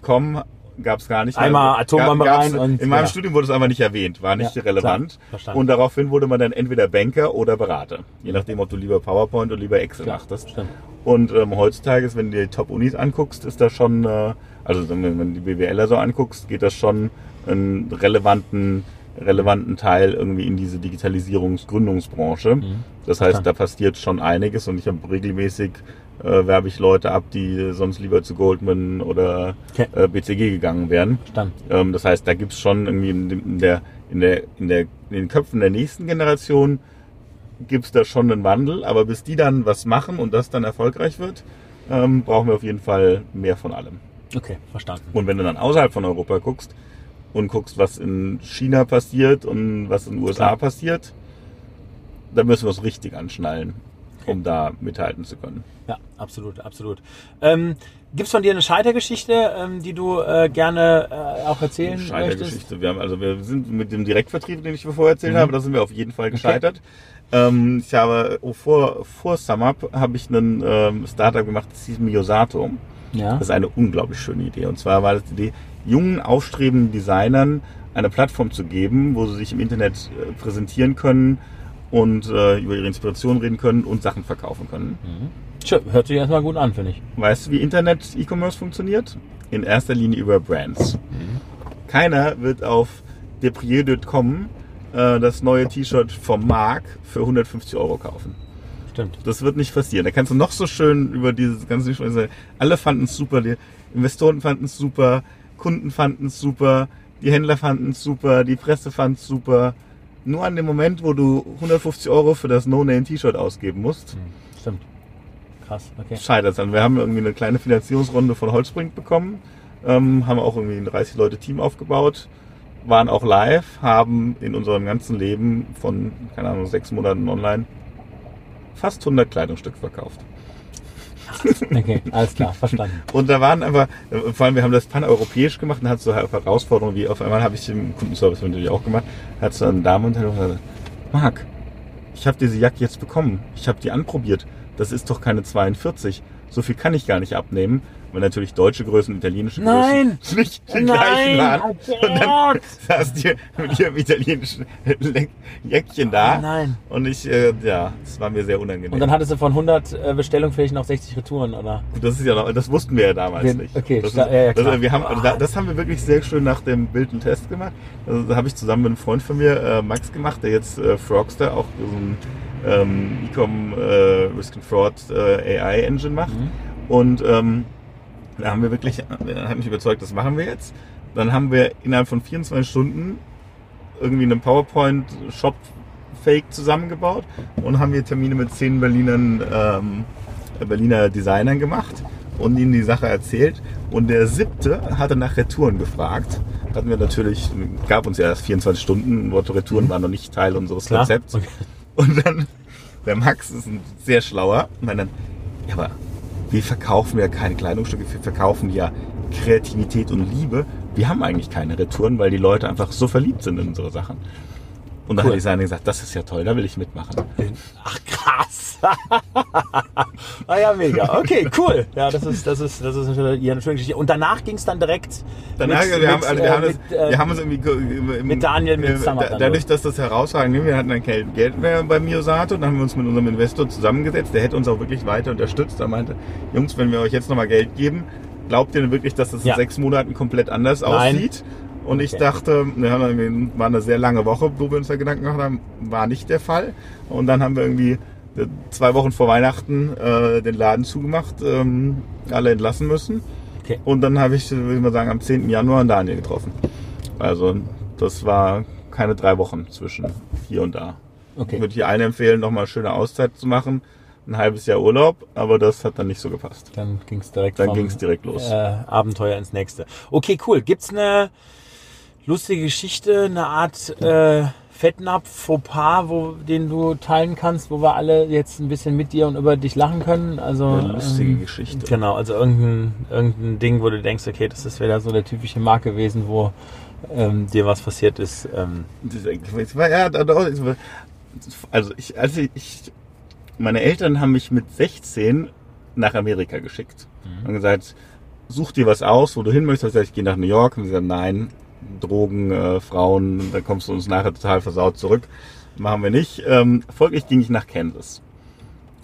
.com, gab es gar nicht. Einmal Atombombe rein und- In meinem ja. Studium wurde es einfach nicht erwähnt, war nicht Ja, relevant. klar, und daraufhin wurde man dann entweder Banker oder Berater, je nachdem, ob du lieber PowerPoint oder lieber Excel Klar, machtest. stimmt. Und ähm, heutzutage ist, wenn du dir die Top-Unis anguckst, ist das schon, äh, also wenn du die BWLer so anguckst, geht das schon einen relevanten, relevanten Teil irgendwie in diese Digitalisierungsgründungsbranche. Das heißt, Klar. da passiert schon einiges und ich habe regelmäßig äh, werbe ich Leute ab, die sonst lieber zu Goldman oder Okay. äh, BCG gegangen wären. Ähm, das heißt, da gibt's schon irgendwie in, dem- in, der, in, der, in, der, in den Köpfen der nächsten Generation gibt's da schon einen Wandel, aber bis die dann was machen und das dann erfolgreich wird, ähm, brauchen wir auf jeden Fall mehr von allem. Okay, verstanden. Und wenn du dann außerhalb von Europa guckst und guckst, was in China passiert und was in den USA Klar. passiert, dann müssen wir es richtig anschnallen, um da mithalten zu können. Ja, absolut, absolut. Ähm, Gibt es von dir eine Scheitergeschichte, ähm, die du äh, gerne äh, auch erzählen möchtest? Scheitergeschichte. Wir haben, also wir sind mit dem Direktvertrieb, den ich vorher erzählt Mhm. habe, da sind wir auf jeden Fall gescheitert. Ähm, ich habe oh, vor, vor SumUp habe ich einen ähm, Startup gemacht, das hieß Miosato. Ja. Das ist eine unglaublich schöne Idee. Und zwar war das die Idee, jungen, aufstrebenden Designern eine Plattform zu geben, wo sie sich im Internet äh, präsentieren können und äh, über ihre Inspiration reden können und Sachen verkaufen können. Schön, hört sich erstmal gut an, finde ich. Weißt du, wie Internet-E-Commerce funktioniert? In erster Linie über Brands. Keiner wird auf deprier.com äh, das neue T-Shirt vom Mark für 150 Euro kaufen. Stimmt. Das wird nicht passieren. Da kannst du noch so schön über dieses ganze sagen. Alle fanden es super, die Investoren fanden es super, Kunden fanden es super, die Händler fanden es super, die Presse fand es super. Nur an dem Moment, wo du 150 Euro für das No-Name-T-Shirt ausgeben musst, Stimmt. Krass, okay. scheitert es. Wir haben irgendwie eine kleine Finanzierungsrunde von Holzbrink bekommen, ähm, haben auch irgendwie ein 30 Leute Team aufgebaut, waren auch live, haben in unserem ganzen Leben von, keine Ahnung, sechs Monaten online fast 100 Kleidungsstück verkauft. Okay, alles klar, verstanden. Und da waren einfach, äh, vor allem wir haben das paneuropäisch gemacht und hat so Herausforderungen wie auf einmal habe ich im Kundenservice natürlich auch gemacht, hat so eine Dame und gesagt, Marc, ich habe diese Jacke jetzt bekommen, ich habe die anprobiert, das ist doch keine 42, so viel kann ich gar nicht abnehmen, weil natürlich deutsche Größen, italienische Nein! Größen nicht die Nein! gleichen waren. Oh und dann saß die mit ihrem italienischen Jäckchen da Oh nein. und ich, äh, ja, das war mir sehr unangenehm. Und dann hattest du von 100 äh, Bestellungen vielleicht noch 60 Retouren, oder? Das ist ja noch, das wussten wir ja damals Wir- nicht. okay, das, ist, ja, ja, das, klar. wir haben, also da, das haben wir wirklich sehr schön nach dem Bild einen Test gemacht. Also, da habe ich zusammen mit einem Freund von mir, äh, Max, gemacht, der jetzt äh, Frogster, auch so ein ähm, Ecom äh, Risk and Fraud äh, AI Engine macht. Mhm. Und ähm, da haben wir wirklich, er hat mich überzeugt, das machen wir jetzt. Dann haben wir innerhalb von 24 Stunden irgendwie einen PowerPoint-Shop-Fake zusammengebaut und haben wir Termine mit zehn Berlinern, ähm, Berliner Designern gemacht und ihnen die Sache erzählt. Und der siebte hatte nach Retouren gefragt. Hatten wir natürlich, gab uns ja erst 24 Stunden, Retouren waren noch nicht Teil unseres Klar. Konzepts. Okay. Und dann, der Max ist ein sehr schlauer. Und dann, ja, aber wir verkaufen ja keine Kleidungsstücke, wir verkaufen ja Kreativität und Liebe. Wir haben eigentlich keine Retouren, weil die Leute einfach so verliebt sind in unsere Sachen. Und dann Cool. hat die Designer gesagt, das ist ja toll, da will ich mitmachen. Ach krass. ah ja, mega. Okay, cool. Ja, das ist, das ist, das ist natürlich ja, eine schöne Geschichte. Und danach ging es dann direkt. Danach, mit, wir, haben, also wir, äh, haben das, mit, äh, wir haben uns irgendwie ge- im- mit Daniel, mit äh, Summer da- Dadurch, dass das herausragend wir hatten dann kein Geld mehr bei Miosato, dann haben wir uns mit unserem Investor zusammengesetzt, der hätte uns auch wirklich weiter unterstützt. Er meinte, Jungs, wenn wir euch jetzt nochmal Geld geben, glaubt ihr denn wirklich, dass das Ja. in sechs Monaten komplett anders Nein. aussieht? Und ich Okay. dachte, wir haben irgendwie- war eine sehr lange Woche, wo wir uns da Gedanken gemacht haben, war nicht der Fall. Und dann haben wir irgendwie äh, zwei Wochen vor Weihnachten äh, den Laden zugemacht, ähm, alle entlassen müssen. Okay. Und dann habe ich, würde ich mal sagen, am 10. Januar einen Daniel getroffen. Also das war keine drei Wochen zwischen hier und da. Ich Okay. würde hier allen empfehlen, nochmal eine schöne Auszeit zu machen. Ein halbes Jahr Urlaub, aber das hat dann nicht so gepasst. Dann ging es direkt Dann vom, ging es direkt los. Äh, Abenteuer ins nächste. Okay, cool. Gibt's eine lustige Geschichte, eine Art äh, Fettnapf, Fauxpas, wo, den du teilen kannst, wo wir alle jetzt ein bisschen mit dir und über dich lachen können? Also Eine lustige ähm, Geschichte. Genau, also irgendein, irgendein Ding, wo du denkst, okay, das ist wieder so der typische Markt gewesen, wo ähm, dir was passiert ist. Ähm, Das war- Ja, also ich, als ich, meine Eltern haben mich mit 16 nach Amerika geschickt. Haben gesagt, such dir was aus, wo du hin möchtest. Ich, gesagt, ich gehe nach New York. Und sie gesagt, nein, Drogen, äh, Frauen, da kommst du uns nachher total versaut zurück. Machen wir nicht. Ähm, folglich ging ich nach Kansas.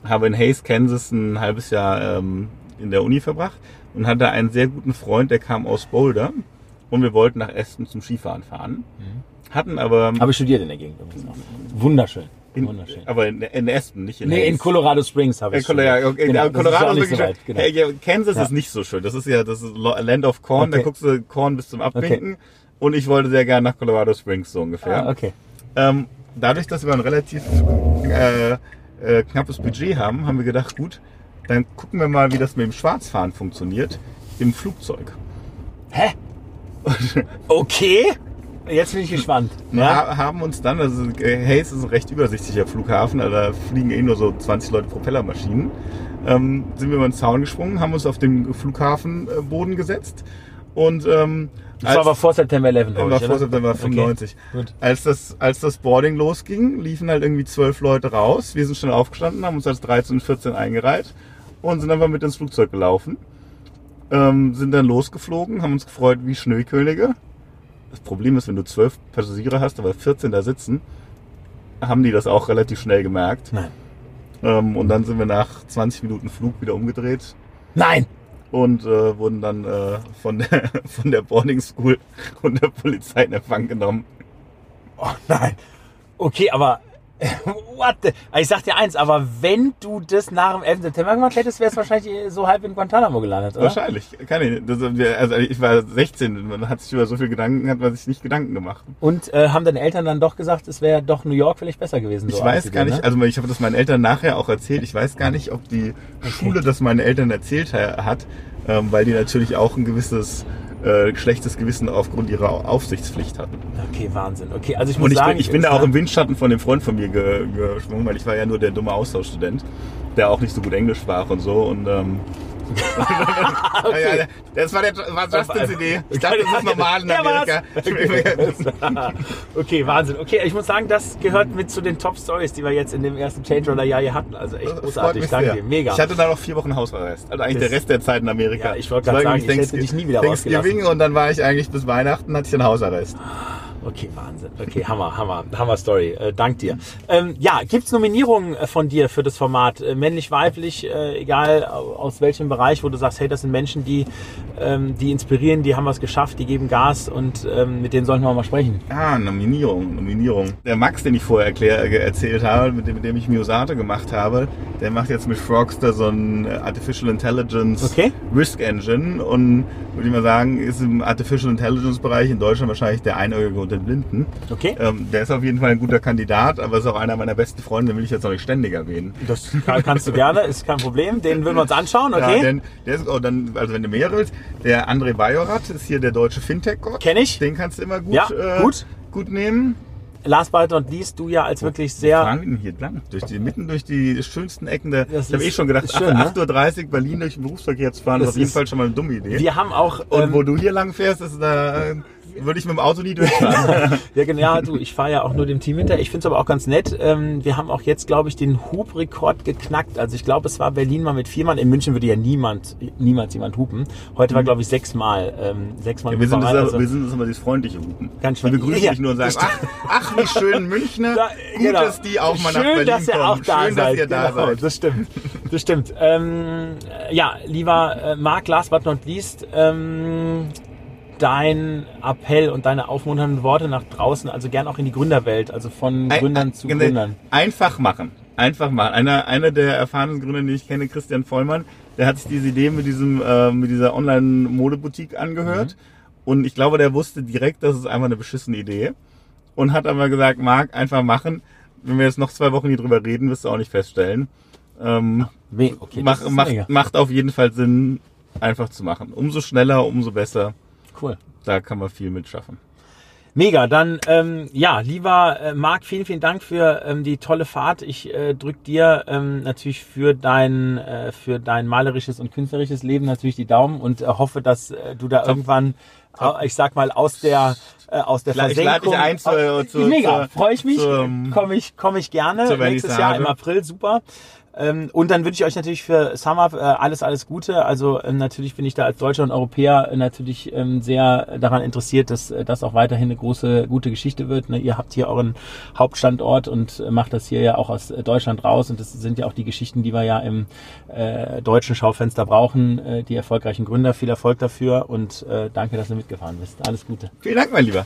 Habe in Hayes, Kansas ein halbes Jahr ähm, in der Uni verbracht und hatte einen sehr guten Freund, der kam aus Boulder. Und wir wollten nach Aston zum Skifahren fahren. Hatten aber Habe ich studiert in der Gegend übrigens. Wunderschön. In, Wunderschön. aber in, in Aspen, nicht in nee, in Hayes. Colorado Springs habe ich Colo- ja, studiert. okay, Genau, ja, Colorado ist nicht wirklich so schön. weit, genau. Hey, ja, Kansas Ja. ist nicht so schön. Das ist ja das ist Land of Corn. Da Okay. guckst du Corn bis zum Abwinken. Und ich wollte sehr gerne nach Colorado Springs so ungefähr. Ah, okay. Ähm, dadurch, dass wir ein relativ äh, äh, knappes Budget haben, haben wir gedacht, gut, dann gucken wir mal, wie das mit dem Schwarzfahren funktioniert im Flugzeug. Hä? Okay. Jetzt bin ich gespannt. Ja. Haben uns dann, also äh, Hayes ist ein recht übersichtlicher Flughafen, also da fliegen eh nur so 20 Leute Propellermaschinen. Ähm, sind wir über den Zaun gesprungen, haben uns auf den Flughafenboden gesetzt und ähm, Das war aber vor September 11, glaub war ich, vor oder? September 95. gut. Als das, als das Boarding losging, liefen halt irgendwie zwölf Leute raus. Wir sind schnell aufgestanden, haben uns als 13 und 14 eingereiht und sind einfach mit ins Flugzeug gelaufen. Ähm, sind dann losgeflogen, haben uns gefreut wie Schneekönige. Das Problem ist, wenn du zwölf Passagiere hast, aber 14 da sitzen, haben die das auch relativ schnell gemerkt. Nein. Ähm, und dann sind wir nach 20 Minuten Flug wieder umgedreht Nein! und äh, wurden dann äh, von, der, von der Boarding School und der Polizei in Empfang genommen. Oh nein. Okay, aber what the? Ich sag dir eins, aber wenn du das nach dem 11. September gemacht hättest, wärst du wahrscheinlich so halb in Guantanamo gelandet, oder? Wahrscheinlich, kann ich. Das, also ich war 16, man hat sich über so viel Gedanken, hat man sich nicht Gedanken gemacht. Und äh, haben deine Eltern dann doch gesagt, es wäre doch New York vielleicht besser gewesen? Ich so weiß als gar nicht, ne? also ich habe das meinen Eltern nachher auch erzählt, ich weiß gar nicht, ob die Schule das meinen Eltern erzählt ha- hat, ähm, weil die natürlich auch ein gewisses äh, schlechtes Gewissen aufgrund ihrer Aufsichtspflicht hatten. Okay, Wahnsinn. Okay, also ich muss Und ich, sagen, bin, ich bin da auch im Windschatten von dem Freund von mir ge, geschwungen, weil ich war ja nur der dumme Austauschstudent, der auch nicht so gut Englisch sprach und so. Und ähm, ja, ja, das war, der, war Justins Idee. Ich dachte, das ist normal in Amerika. okay, Wahnsinn. Okay, ich muss sagen, das gehört mit zu den Top-Stories, die wir jetzt in dem ersten Change Roller Jahr hier hatten. Also echt großartig. Danke dir. Mega. Ich hatte da noch vier Wochen Hausarrest. Also eigentlich Das- der Rest der Zeit in Amerika. Ja, ich wollte gerade sagen, ich hätte dich nie wieder Thanksgiving und dann war ich eigentlich bis Weihnachten, hatte ich einen Hausarrest. Okay, Wahnsinn. Okay, Hammer, Hammer, Hammer Story. Äh, dank dir. Ähm, ja, gibt's Nominierungen äh, von dir für das Format? Äh, männlich, weiblich, äh, egal au- aus welchem Bereich, wo du sagst, hey, das sind Menschen, die, ähm, die inspirieren, die haben was geschafft, die geben Gas und ähm, mit denen sollten wir mal sprechen. Ah, Nominierung, Nominierung. Der Max, den ich vorher erklär, äh, erzählt habe, mit dem, mit dem ich Miosate gemacht habe, der macht jetzt mit Frogster so ein Artificial Intelligence Okay. Risk Engine und würde ich mal sagen, ist im Artificial Intelligence Bereich in Deutschland wahrscheinlich der einäugige und den Blinden. Okay. Ähm, der ist auf jeden Fall ein guter Kandidat, aber ist auch einer meiner besten Freunde, den will ich jetzt auch nicht ständig erwähnen. Das kann, kannst du gerne, ist kein Problem. Den würden wir uns anschauen, okay? Ja, denn der ist, oh, dann, also wenn du mehr willst, der André Bajorat ist hier der deutsche Fintech-Gott. Kenn ich. Den kannst du immer gut, Ja, äh, gut. gut nehmen. Last but not least, du ja als wirklich Wo sehr denn hier lang? Durch die, mitten durch die schönsten Ecken der. Das ich habe eh schon gedacht, schön, ne? 8.30 Uhr Berlin durch den Berufsverkehr zu fahren, Das ist auf jeden Fall schon mal eine dumme Idee. Wir haben auch. Und ähm, wo du hier lang fährst, ist da, äh, würde ich mit dem Auto nie durchfahren. ja, genau, ja, du, ich fahre ja auch nur dem Team hinter. Ich finde es aber auch ganz nett. Ähm, wir haben auch jetzt, glaube ich, den Hubrekord geknackt. Also ich glaube, es war Berlin mal mit viermal. In München würde ja niemand, niemals jemand hupen. Heute war, glaube ich, sechsmal. Ähm, sechsmal Ja, wir, sind das, aber- also- wir sind das immer dieses freundliche Hupen. Ganz wir schön. begrüßen Ja, dich nur und sagen, ach, ach, wie schön Münchner. Da, Gut, genau. dass die auch mal nach Schön, Berlin dass ihr kommen. auch da schön, seid. dass ihr da genau, seid. Das stimmt. Das stimmt. Ähm, ja, lieber äh, Marc, last but not least, ähm, dein Appell und deine aufmunternden Worte nach draußen, also gern auch in die Gründerwelt, also von Gründern ein- zu genau, Gründern. Einfach machen. Einfach machen. Einer, einer der erfahrenen Gründer, den ich kenne, Christian Vollmann, der hat sich diese Idee mit diesem, äh, mit dieser Online-Modeboutique angehört. Und ich glaube, der wusste direkt, das ist einfach eine beschissene Idee. Und hat aber gesagt, Marc, einfach machen. Wenn wir jetzt noch zwei Wochen hier drüber reden, wirst du auch nicht feststellen. Ähm, Okay, mach, macht, macht auf jeden Fall Sinn, einfach zu machen. Umso schneller, umso besser. Cool. Da kann man viel mitschaffen. Mega, dann ähm, ja, lieber äh, Marc, vielen, vielen Dank für ähm, die tolle Fahrt. Ich äh, drück dir ähm, natürlich für dein, äh, für dein malerisches und künstlerisches Leben natürlich die Daumen und äh, hoffe, dass äh, du da irgendwann, äh, ich sag mal, aus der äh, aus der Ich ich lade Versenkung... dich ein zur- zur- Mega, freue ich mich. Komme ich, komm ich gerne. Nächstes. Jahr im April, super. Ähm, und dann wünsche ich euch natürlich für Summer äh, alles, alles Gute. Also ähm, natürlich bin ich da als Deutscher und Europäer äh, natürlich ähm, sehr daran interessiert, dass äh, das auch weiterhin eine große, gute Geschichte wird. Ne? Ihr habt hier euren Hauptstandort und macht das hier ja auch aus Deutschland raus. Und das sind ja auch die Geschichten, die wir ja im deutschen Schaufenster brauchen. Die erfolgreichen Gründer, viel Erfolg dafür und danke, dass du mitgefahren bist. Alles Gute. Vielen Dank, mein Lieber.